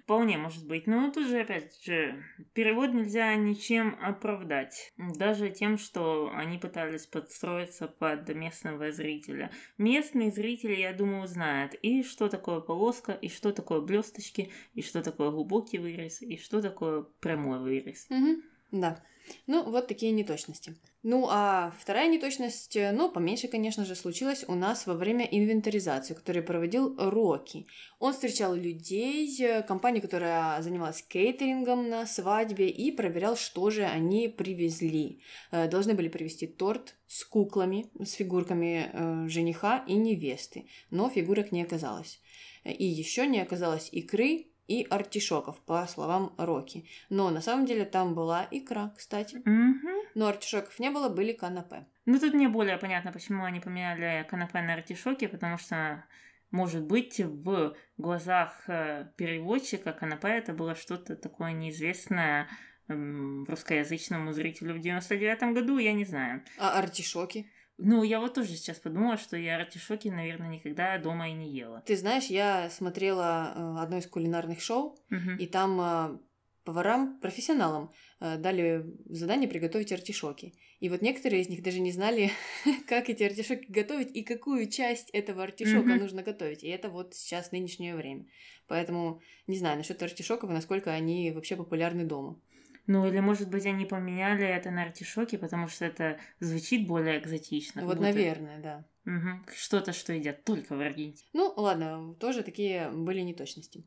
Speaker 1: Вполне может быть. Но тут же, опять же, перевод нельзя ничем оправдать. Даже тем, что они пытались подстроиться под местного зрителя. Местный зритель, я думаю, знает и что такое полоска, и что такое блесточки, и что такое глубокий вырез, и что такое прямой вырез.
Speaker 2: Угу. Да. Ну, вот такие неточности. Ну, а вторая неточность, э, ну, поменьше, конечно же, случилась у нас во время инвентаризации, которую проводил Рокки. Он встречал людей, э, компанию, которая занималась кейтерингом на свадьбе, и проверял, что же они привезли. Э, должны были привезти торт с куклами, с фигурками жениха и невесты, но фигурок не оказалось. И еще не оказалось икры, и артишоков, по словам Роки. Но на самом деле там была икра, кстати.
Speaker 1: Угу.
Speaker 2: Но артишоков не было, были канапе.
Speaker 1: Ну, тут мне более понятно, почему они поменяли канапе на артишоки, потому что, может быть, в глазах э, переводчика канапе это было что-то такое неизвестное русскоязычному зрителю в 99 году, я не знаю.
Speaker 2: А артишоки?
Speaker 1: Ну, я вот тоже сейчас подумала, что я артишоки, наверное, никогда дома и не ела.
Speaker 2: Ты знаешь, я смотрела э, одно из кулинарных шоу,
Speaker 1: Угу.
Speaker 2: и там э, поварам, профессионалам э, дали задание приготовить артишоки. И вот некоторые из них даже не знали, как эти артишоки готовить и какую часть этого артишока
Speaker 1: Мгм.
Speaker 2: нужно готовить. И это вот сейчас нынешнее время. Поэтому не знаю насчет артишоков и насколько они вообще популярны дома.
Speaker 1: Ну, или, может быть, они поменяли это на артишоки, потому что это звучит более экзотично.
Speaker 2: Вот,
Speaker 1: будто-
Speaker 2: наверное, да.
Speaker 1: Мгм. Что-то, что едят только в Аргентине.
Speaker 2: Ну, ладно, тоже такие были неточности.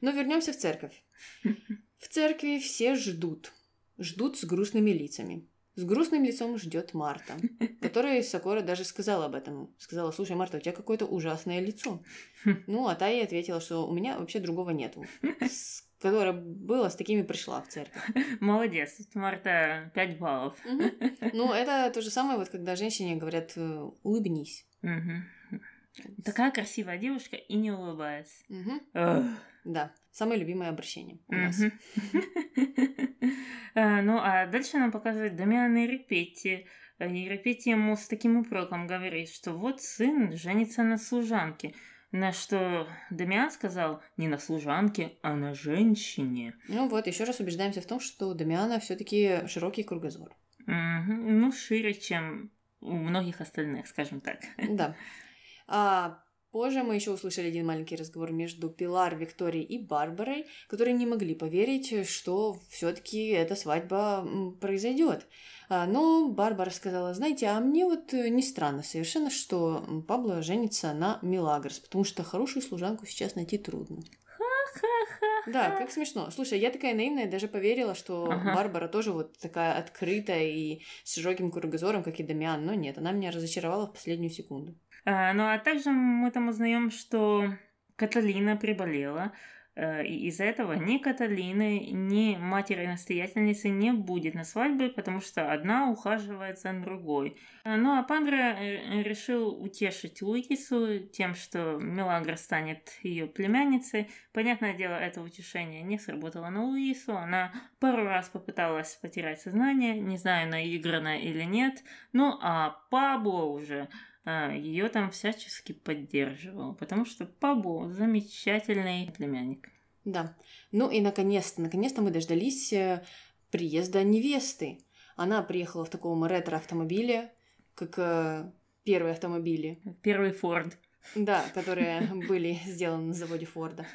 Speaker 2: Но вернемся в церковь. В церкви все ждут. Ждут с грустными лицами. С грустным лицом ждет Марта, которая Сокора даже сказала об этом. Сказала, слушай, Марта, у тебя какое-то ужасное лицо. Ну, а та ей ответила, что у меня вообще другого нету. С- Которая была, с такими пришла в церковь.
Speaker 1: Молодец, Марта 5 баллов.
Speaker 2: Мгм. Ну, это то же самое, вот когда женщине говорят, э, улыбнись.
Speaker 1: Мгм. Такая красивая девушка и не улыбается. Ugh.
Speaker 2: Да, самое любимое обращение у нас.
Speaker 1: А, Ну, а дальше нам показывают Дамиана Репетти. Э, И Репетти ему с таким упреком говорит, что вот сын женится на служанке. На что Дамиан сказал не на служанке, а на женщине.
Speaker 2: Ну вот, еще раз убеждаемся в том, что у Дамиана все-таки широкий кругозор.
Speaker 1: Мгм. Ну, шире, чем у многих остальных, скажем так.
Speaker 2: Да. А позже мы еще услышали один маленький разговор между Пилар, Викторией и Барбарой, которые не могли поверить, что все-таки эта свадьба произойдет. А, Но Барбара сказала, знаете, а мне вот э, не странно совершенно, что Пабло женится на Милагрос, потому что хорошую служанку сейчас найти трудно. Да, как смешно. Слушай, я такая наивная, даже поверила, что
Speaker 1: Ага.
Speaker 2: Барбара тоже вот такая открытая и с широким кругозором, как и Дамиан, но нет, она меня разочаровала в последнюю секунду.
Speaker 1: А, Ну, а также мы там узнаем, что Каталина приболела, э, и из-за этого ни Каталины, ни матери-настоятельницы не будет на свадьбе, потому что одна ухаживает за другой. А, Ну, а Пандра э, решил утешить Луису тем, что Мелагра станет ее племянницей. Понятное дело, это утешение не сработало на Луису. Она пару раз попыталась потерять сознание, не знаю, наигранно или нет. Ну, а Пабло уже ее там всячески поддерживал, потому что Пабло замечательный племянник.
Speaker 2: Да. Ну и наконец-то, наконец-то мы дождались э, приезда невесты. Она приехала в таком ретро-автомобиле, как э, первые автомобили,
Speaker 1: Первый Форд.
Speaker 2: да, которые были сделаны на заводе Форда.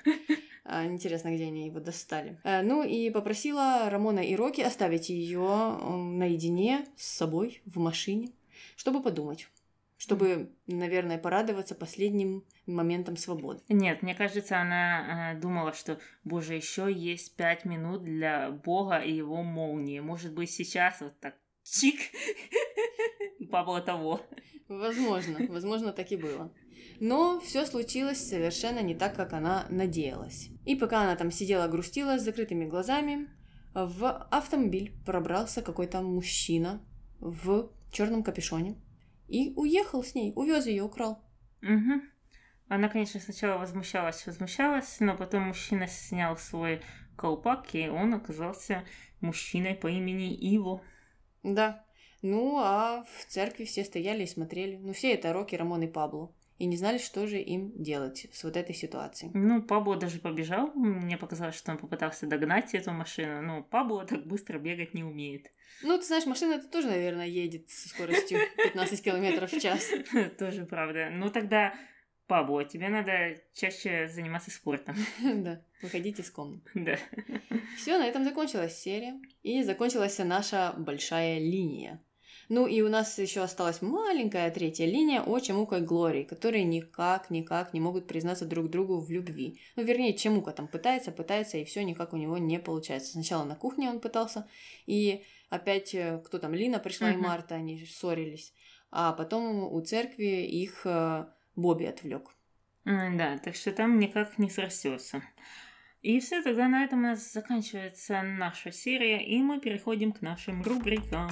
Speaker 2: А, Интересно, где они его достали. Э, Ну и попросила Рамона и Рокки оставить ее наедине с собой в машине, чтобы подумать. Чтобы, наверное, порадоваться последним моментом свободы.
Speaker 1: Нет, мне кажется, она э, думала, что, боже, еще есть пять минут для Бога и его молнии. Может быть, сейчас вот так чик, Пабло того.
Speaker 2: Возможно, возможно, так и было. Но все случилось совершенно не так, как она надеялась. И пока она там сидела, грустила с закрытыми глазами, в автомобиль пробрался какой-то мужчина в черном капюшоне и уехал с ней, увез ее, украл.
Speaker 1: Мгм. Она, конечно, сначала возмущалась, возмущалась, но потом мужчина снял свой колпак, и он оказался мужчиной по имени Иво.
Speaker 2: Да. Ну, а в церкви все стояли и смотрели. Ну, все это Рокки, Рамон и Пабло. И не знали, что же им делать с вот этой ситуацией.
Speaker 1: Ну, Пабло даже побежал. Мне показалось, что он попытался догнать эту машину. Но Пабло так быстро бегать не умеет.
Speaker 2: Ну, ты знаешь, машина это тоже, наверное, едет со скоростью 15 километров в час.
Speaker 1: Тоже правда. Ну, тогда Пабло, тебе надо чаще заниматься спортом.
Speaker 2: Да, выходить из комнаты.
Speaker 1: Да.
Speaker 2: Все, на этом закончилась серия. И закончилась наша большая линия. Ну и у нас еще осталась маленькая третья линия о Чемука и Глории, которые никак-никак не могут признаться друг другу в любви. Ну, вернее, Чемука там пытается, пытается, и все никак у него не получается. Сначала на кухне он пытался, и опять, э, кто там, Лина пришла uh-huh. и Марта, они ссорились. А потом у церкви их э, Бобби отвлек.
Speaker 1: Да, так что там никак не срастется. И все, тогда на этом у нас заканчивается наша серия, и мы переходим к нашим рубрикам.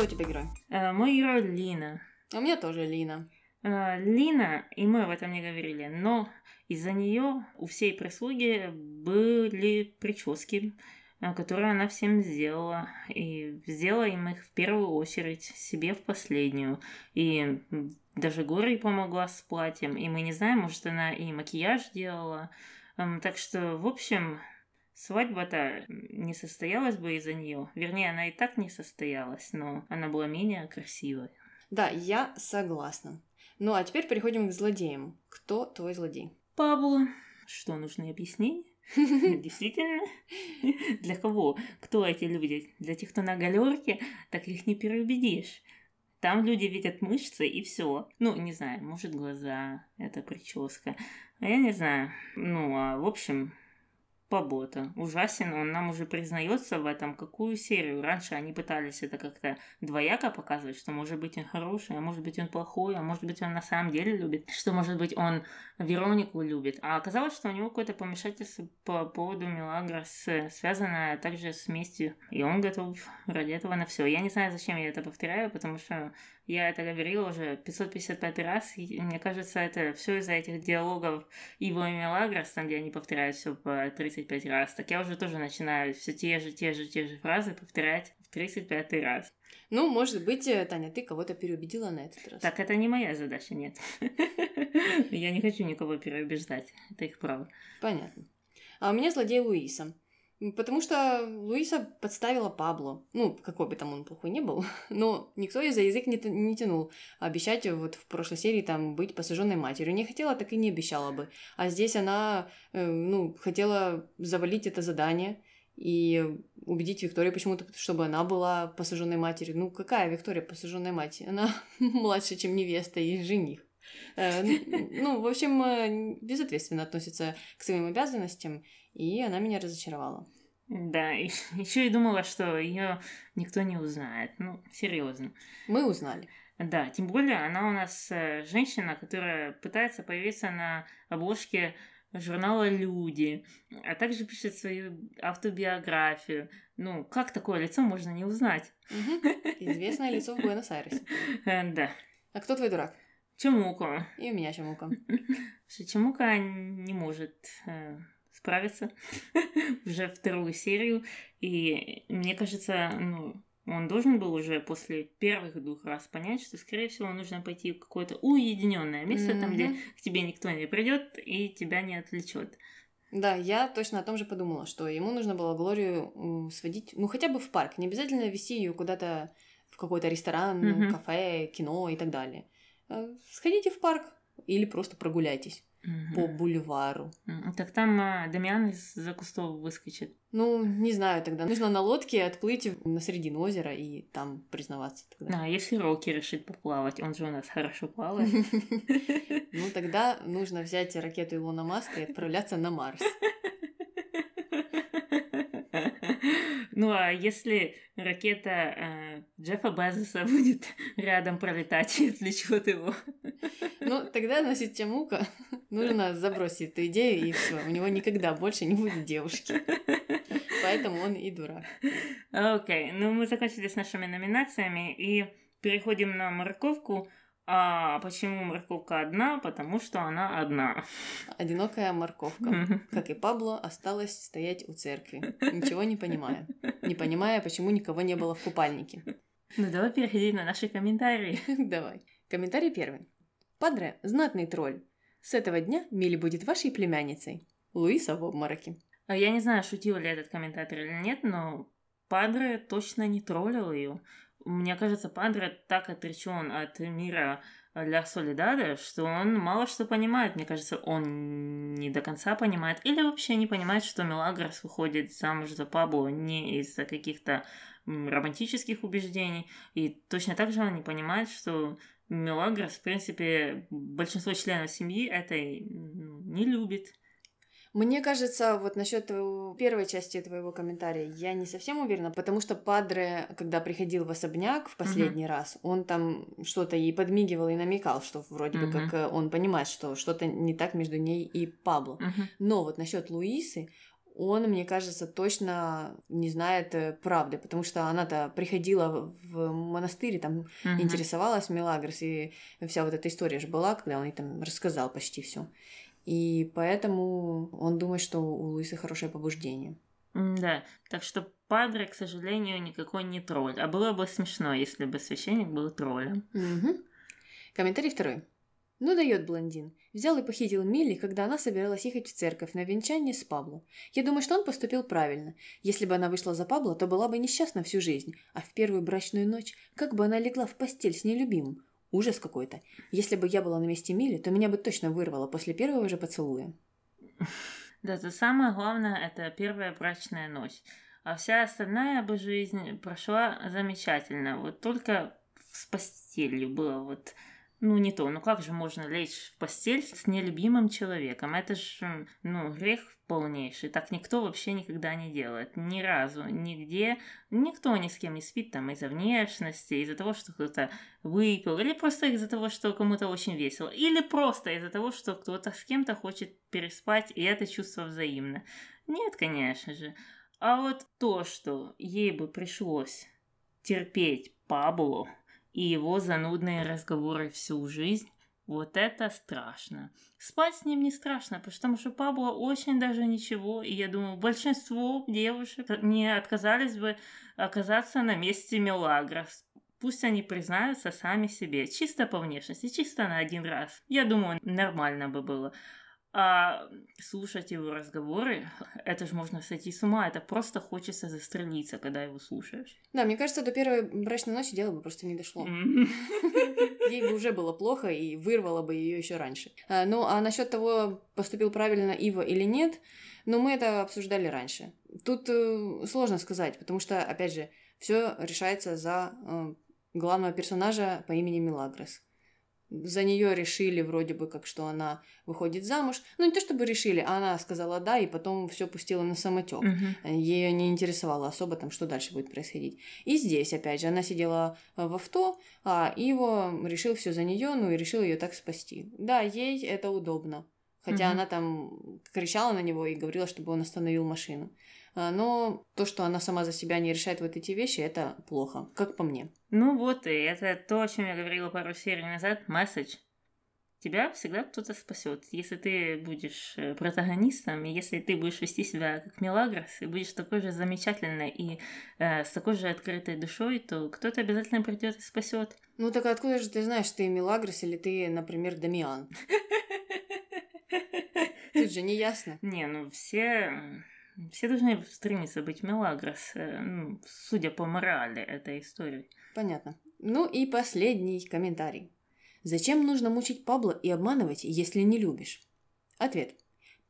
Speaker 2: Кто у тебя герой?
Speaker 1: А, мой герой Лина.
Speaker 2: А у меня тоже Лина.
Speaker 1: А, Лина, и мы об этом не говорили, но из-за нее у всей прислуги были прически, а, которые она всем сделала. И сделала им их в первую очередь, себе в последнюю. И даже Гори помогла с платьем. И мы не знаем, может, она и макияж делала. Так что, в общем, Свадьба-то не состоялась бы из-за нее. Вернее, она и так не состоялась, но она была менее красивой.
Speaker 2: Да, я согласна. Ну а теперь переходим к злодеям. Кто твой злодей?
Speaker 1: Пабло. Что, нужно объяснить? Действительно? Для кого? Кто эти люди? Для тех, кто на галерке, так их не переубедишь. Там люди видят мышцы и все. Ну, не знаю, может глаза, это прическа. А я не знаю. Ну, а в общем, Побота. Ужасен, он нам уже признается в этом, какую серию. Раньше они пытались это как-то двояко показывать, что может быть он хороший, а может быть он плохой, а может быть он на самом деле любит, что может быть он Веронику любит. А оказалось, что у него какое-то помешательство по поводу Мелагрос, связанное также с местью. И он готов ради этого на все. Я не знаю, зачем я это повторяю, потому что я это говорила уже 555 раз, и мне кажется, это все из-за этих диалогов Иво и Мелагрос, там, где они повторяют все по 35 раз. Так я уже тоже начинаю все те же, те же, те же фразы повторять в 35 раз.
Speaker 2: Ну, может быть, э, Таня, ты кого-то переубедила на этот раз.
Speaker 1: Так, это не моя задача, нет. Я не хочу никого переубеждать. Это их право.
Speaker 2: Понятно. А у меня злодей Луиса. Потому что Луиса подставила Пабло. Ну, какой бы там он плохой не был. Но никто ее за язык не, не тянул. Обещать вот в прошлой серии там быть посаженной матерью. Не хотела, так и не обещала бы. А здесь она, э, ну, хотела завалить это задание и убедить Викторию почему-то, чтобы она была посаженной матерью. Ну, какая Виктория посаженная мать? Она младше, чем невеста и жених. Э, ну, в общем, э, безответственно относится к своим обязанностям и она меня разочаровала.
Speaker 1: Да, еще и думала, что ее никто не узнает. Ну, серьезно.
Speaker 2: Мы узнали.
Speaker 1: Да, тем более она у нас э, женщина, которая пытается появиться на обложке журнала «Люди», а также пишет свою автобиографию. Ну, как такое лицо можно не узнать?
Speaker 2: Известное лицо в Буэнос-Айресе.
Speaker 1: Да.
Speaker 2: А кто твой дурак?
Speaker 1: Чемука.
Speaker 2: И у меня Чемука.
Speaker 1: Чемука не может э, справиться уже вторую серию. И мне кажется, ну, он должен был уже после первых двух раз понять, что, скорее всего, нужно пойти в какое-то уединенное место, mm-hmm. там, где к тебе никто не придет и тебя не отвлечет.
Speaker 2: Да, я точно о том же подумала, что ему нужно было Глорию сводить, ну, хотя бы в парк. Не обязательно вести ее куда-то в какой-то ресторан, mm-hmm. кафе, кино и так далее. Э, сходите в парк или просто прогуляйтесь угу. по бульвару.
Speaker 1: Так там а, Дамиан из-за кустов выскочит.
Speaker 2: Ну, не знаю тогда. Нужно на лодке отплыть на середину озера и там признаваться
Speaker 1: тогда. А, если Рокки решит поплавать, он же у нас хорошо плавает.
Speaker 2: Ну, тогда нужно взять ракету Илона Маска и отправляться на Марс.
Speaker 1: Ну а если ракета э, Джеффа Безоса будет рядом пролетать и отвлечет его?
Speaker 2: Ну, тогда, значит, Чамука нужно забросить эту идею, и все, у него никогда больше не будет девушки. Поэтому он и дурак.
Speaker 1: Окей, okay. ну мы закончили с нашими номинациями и переходим на морковку. А почему морковка одна? Потому что она одна.
Speaker 2: Одинокая морковка, как и Пабло, осталась стоять у церкви, ничего не понимая. Не понимая, почему никого не было в купальнике.
Speaker 1: Ну давай переходить на наши комментарии.
Speaker 2: Давай. Комментарий первый. Падре – знатный тролль. С этого дня Милли будет вашей племянницей. Луиса в обмороке.
Speaker 1: А Я не знаю, шутил ли этот комментатор или нет, но Падре точно не троллил ее. Мне кажется, Падре так отречен от мира для Солидада, что он мало что понимает. Мне кажется, он не до конца понимает. Или вообще не понимает, что Мелагрос выходит замуж за Пабло не из-за каких-то романтических убеждений. И точно так же он не понимает, что Мелагрос, в принципе, большинство членов семьи этой не любит.
Speaker 2: Мне кажется, вот насчет первой части твоего комментария я не совсем уверена, потому что Падре, когда приходил в особняк в последний uh-huh. раз, он там что-то ей подмигивал и намекал, что вроде uh-huh. бы как э, он понимает, что что-то не так между ней и Пабло. Uh-huh. Но вот насчет Луисы, он, мне кажется, точно не знает э, правды, потому что она-то приходила в монастырь, там uh-huh. интересовалась Мелагрос, и вся вот эта история же была, когда он ей там рассказал почти все. И поэтому он думает, что у Луисы хорошее побуждение.
Speaker 1: Да, так что Падре, к сожалению, никакой не тролль. А было бы смешно, если бы священник был троллем.
Speaker 2: Угу. Комментарий второй. Ну дает блондин. Взял и похитил Милли, когда она собиралась ехать в церковь на венчание с Пабло. Я думаю, что он поступил правильно. Если бы она вышла за Пабло, то была бы несчастна всю жизнь. А в первую брачную ночь, как бы она легла в постель с нелюбимым? Ужас какой-то. Если бы я была на месте Мили, то меня бы точно вырвало после первого же поцелуя.
Speaker 1: Да, то самое главное – это первая брачная ночь. А вся остальная бы жизнь прошла замечательно. Вот только с постелью было вот ну, не то. Ну, как же можно лечь в постель с нелюбимым человеком? Это же, ну, грех полнейший. Так никто вообще никогда не делает. Ни разу, нигде. Никто ни с кем не спит там из-за внешности, из-за того, что кто-то выпил, или просто из-за того, что кому-то очень весело, или просто из-за того, что кто-то с кем-то хочет переспать, и это чувство взаимно. Нет, конечно же. А вот то, что ей бы пришлось терпеть Пабло, и его занудные разговоры всю жизнь, вот это страшно. Спать с ним не страшно, потому что Пабло очень даже ничего, и я думаю, большинство девушек не отказались бы оказаться на месте Мелагрос. Пусть они признаются сами себе, чисто по внешности, чисто на один раз. Я думаю, нормально бы было. А слушать его разговоры, это же можно сойти с ума, это просто хочется застрелиться, когда его слушаешь.
Speaker 2: Да, мне кажется, до первой брачной ночи дело бы просто не дошло. Ей бы уже было плохо и вырвало бы ее еще раньше. А, ну, а насчет того, поступил правильно Ива или нет, ну, мы это обсуждали раньше. Тут э, сложно сказать, потому что, опять же, все решается за э, главного персонажа по имени Милагрос за нее решили вроде бы как, что она выходит замуж. Ну, не то чтобы решили, а она сказала да, и потом все пустила на самотек. Угу. Ее не интересовало особо там, что дальше будет происходить. И здесь, опять же, она сидела э, в авто, а Иво решил все за нее, ну и решил ее так спасти. Да, ей это удобно. Хотя угу. она там кричала на него и говорила, чтобы он остановил машину. А, но то, что она сама за себя не решает вот эти вещи, это плохо, как по мне.
Speaker 1: Ну вот и это то, о чем я говорила пару серий назад, месседж. Тебя всегда кто-то спасет. Если ты будешь э, протагонистом, если ты будешь вести себя как Мелагрос, и будешь такой же замечательной и э, с такой же открытой душой, то кто-то обязательно придет и спасет.
Speaker 2: Ну так откуда же ты знаешь, ты Мелагрос или ты, например, Дамиан? Тут же не ясно.
Speaker 1: Не, ну все все должны стремиться быть Мелагрос, э, ну, судя по морали этой истории.
Speaker 2: Понятно. Ну и последний комментарий. Зачем нужно мучить Пабло и обманывать, если не любишь? Ответ.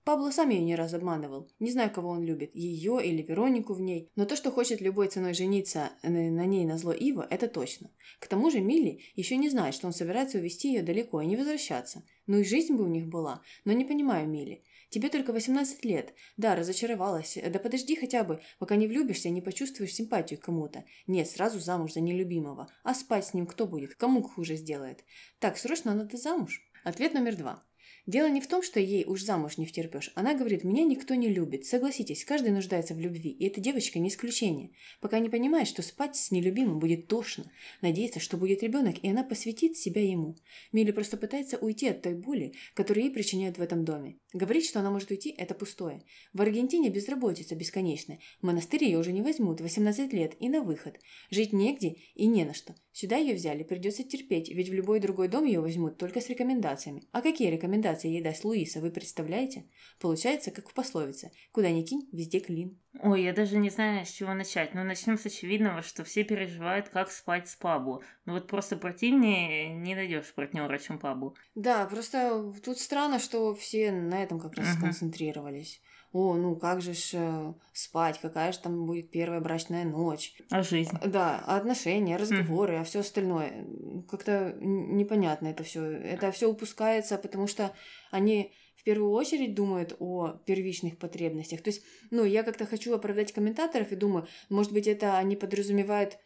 Speaker 2: Пабло сам ее не раз обманывал. Не знаю, кого он любит, ее или Веронику в ней. Но то, что хочет любой ценой жениться на ней на зло Ива, это точно. К тому же Милли еще не знает, что он собирается увезти ее далеко и не возвращаться. Ну и жизнь бы у них была. Но не понимаю Милли. Тебе только 18 лет. Да, разочаровалась. Да подожди хотя бы, пока не влюбишься и не почувствуешь симпатию к кому-то. Нет, сразу замуж за нелюбимого. А спать с ним кто будет? Кому хуже сделает? Так, срочно надо замуж. Ответ номер два. Дело не в том, что ей уж замуж не втерпешь. Она говорит, меня никто не любит. Согласитесь, каждый нуждается в любви, и эта девочка не исключение. Пока не понимает, что спать с нелюбимым будет тошно. Надеется, что будет ребенок, и она посвятит себя ему. Милли просто пытается уйти от той боли, которую ей причиняют в этом доме. Говорить, что она может уйти, это пустое. В Аргентине безработица бесконечная. Монастырь ее уже не возьмут, 18 лет, и на выход. Жить негде и не на что. Сюда ее взяли, придется терпеть, ведь в любой другой дом ее возьмут только с рекомендациями. А какие рекомендации ей даст Луиса, вы представляете? Получается, как в пословице. Куда ни кинь, везде клин.
Speaker 1: Ой, я даже не знаю, с чего начать. Ну, начнем с очевидного, что все переживают, как спать с Пабло. Ну вот просто противнее не найдешь партнера, чем Пабло.
Speaker 2: Да, просто тут странно, что все на этом как раз сконцентрировались о, ну как же ж э, спать, какая же там будет первая брачная ночь.
Speaker 1: А жизнь.
Speaker 2: Да, отношения, разговоры, mm. а все остальное. Как-то непонятно это все. Это все упускается, потому что они в первую очередь думают о первичных потребностях. То есть, ну, я как-то хочу оправдать комментаторов и думаю, может быть, это они подразумевают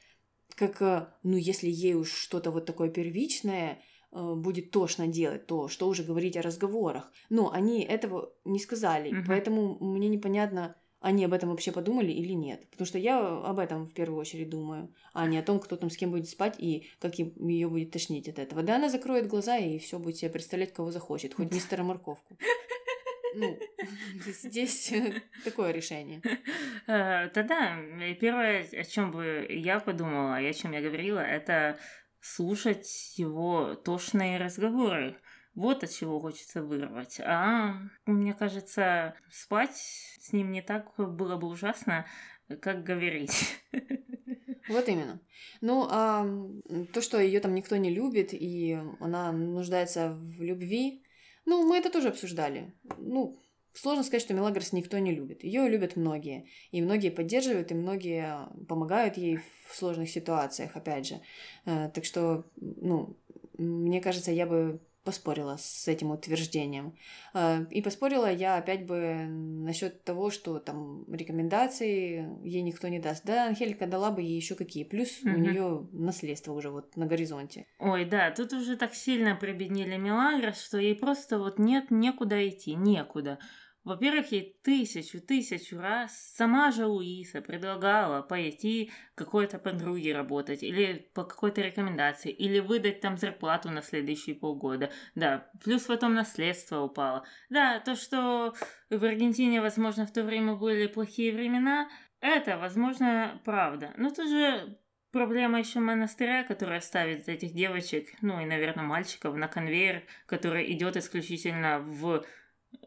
Speaker 2: как, э, ну, если ей уж что-то вот такое первичное, будет тошно делать, то что уже говорить о разговорах. Но они этого не сказали, угу. поэтому мне непонятно, они об этом вообще подумали или нет. Потому что я об этом в первую очередь думаю, а не о том, кто там с кем будет спать и как ее будет тошнить от этого. Да, она закроет глаза и все будет себе представлять, кого захочет, хоть мистера Морковку. Ну, здесь такое решение.
Speaker 1: Да-да, первое, о чем бы я подумала, и о чем я говорила, это слушать его тошные разговоры. Вот от чего хочется вырвать. А мне кажется, спать с ним не так было бы ужасно, как говорить.
Speaker 2: Вот именно. Ну, а то, что ее там никто не любит, и она нуждается в любви, ну, мы это тоже обсуждали. Ну, Сложно сказать, что Мелагрос никто не любит. Ее любят многие. И многие поддерживают, и многие помогают ей в сложных ситуациях, опять же. Э, так что, ну, мне кажется, я бы поспорила с этим утверждением. Э, и поспорила я опять бы насчет того, что там рекомендации ей никто не даст. Да, Анхелика дала бы ей еще какие. Плюс угу. у нее наследство уже вот на горизонте.
Speaker 1: Ой, да, тут уже так сильно прибеднили Мелагрос, что ей просто вот нет некуда идти, некуда. Во-первых, ей тысячу, тысячу раз сама же Луиса предлагала пойти какой-то подруге работать, или по какой-то рекомендации, или выдать там зарплату на следующие полгода. Да, плюс потом наследство упало. Да, то, что в Аргентине, возможно, в то время были плохие времена, это, возможно, правда. Но тут же проблема еще монастыря, которая ставит этих девочек, ну и, наверное, мальчиков на конвейер, который идет исключительно в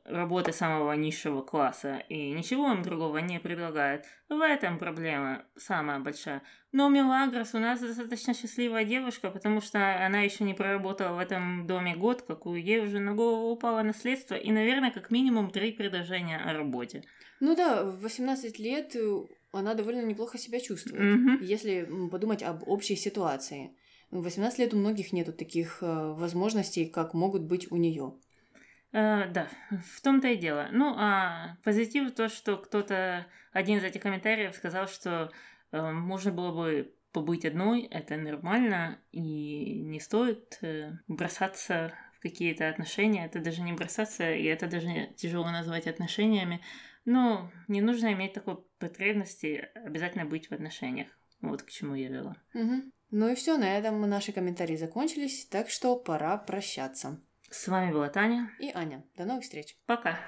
Speaker 1: работы самого низшего класса и ничего им другого не предлагает. В этом проблема самая большая. Но Мелагрос у нас достаточно счастливая девушка, потому что она еще не проработала в этом доме год, какую ей уже на голову упало наследство и, наверное, как минимум три предложения о работе.
Speaker 2: Ну да, в 18 лет э, она довольно неплохо себя чувствует, mm-hmm. если подумать об общей ситуации. В 18 лет у многих нету таких э, возможностей, как могут быть у нее.
Speaker 1: Э, да, в том-то и дело. Ну, а позитив то, что кто-то, один из этих комментариев сказал, что э, можно было бы побыть одной, это нормально, и не стоит э, бросаться в какие-то отношения, это даже не бросаться, и это даже тяжело назвать отношениями, но не нужно иметь такой потребности обязательно быть в отношениях. Вот к чему я вела.
Speaker 2: Угу. Ну и все, на этом наши комментарии закончились, так что пора прощаться.
Speaker 1: С вами была Таня
Speaker 2: и Аня. До новых встреч.
Speaker 1: Пока.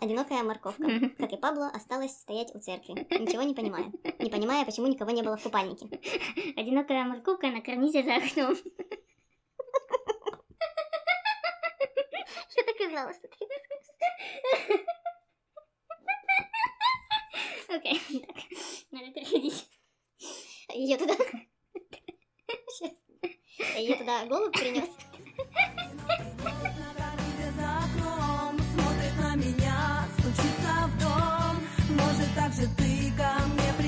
Speaker 6: Одинокая морковка, как и Пабло, осталась стоять у церкви, ничего не понимая. Не понимая, почему никого не было в купальнике. Одинокая морковка на карнизе за окном. Что ты казалось? Окей, так, надо переходить. Ее туда... Сейчас. Ее туда голубь принес. Смотрит на меня, стучится в дом, может так же ты ко мне прийти.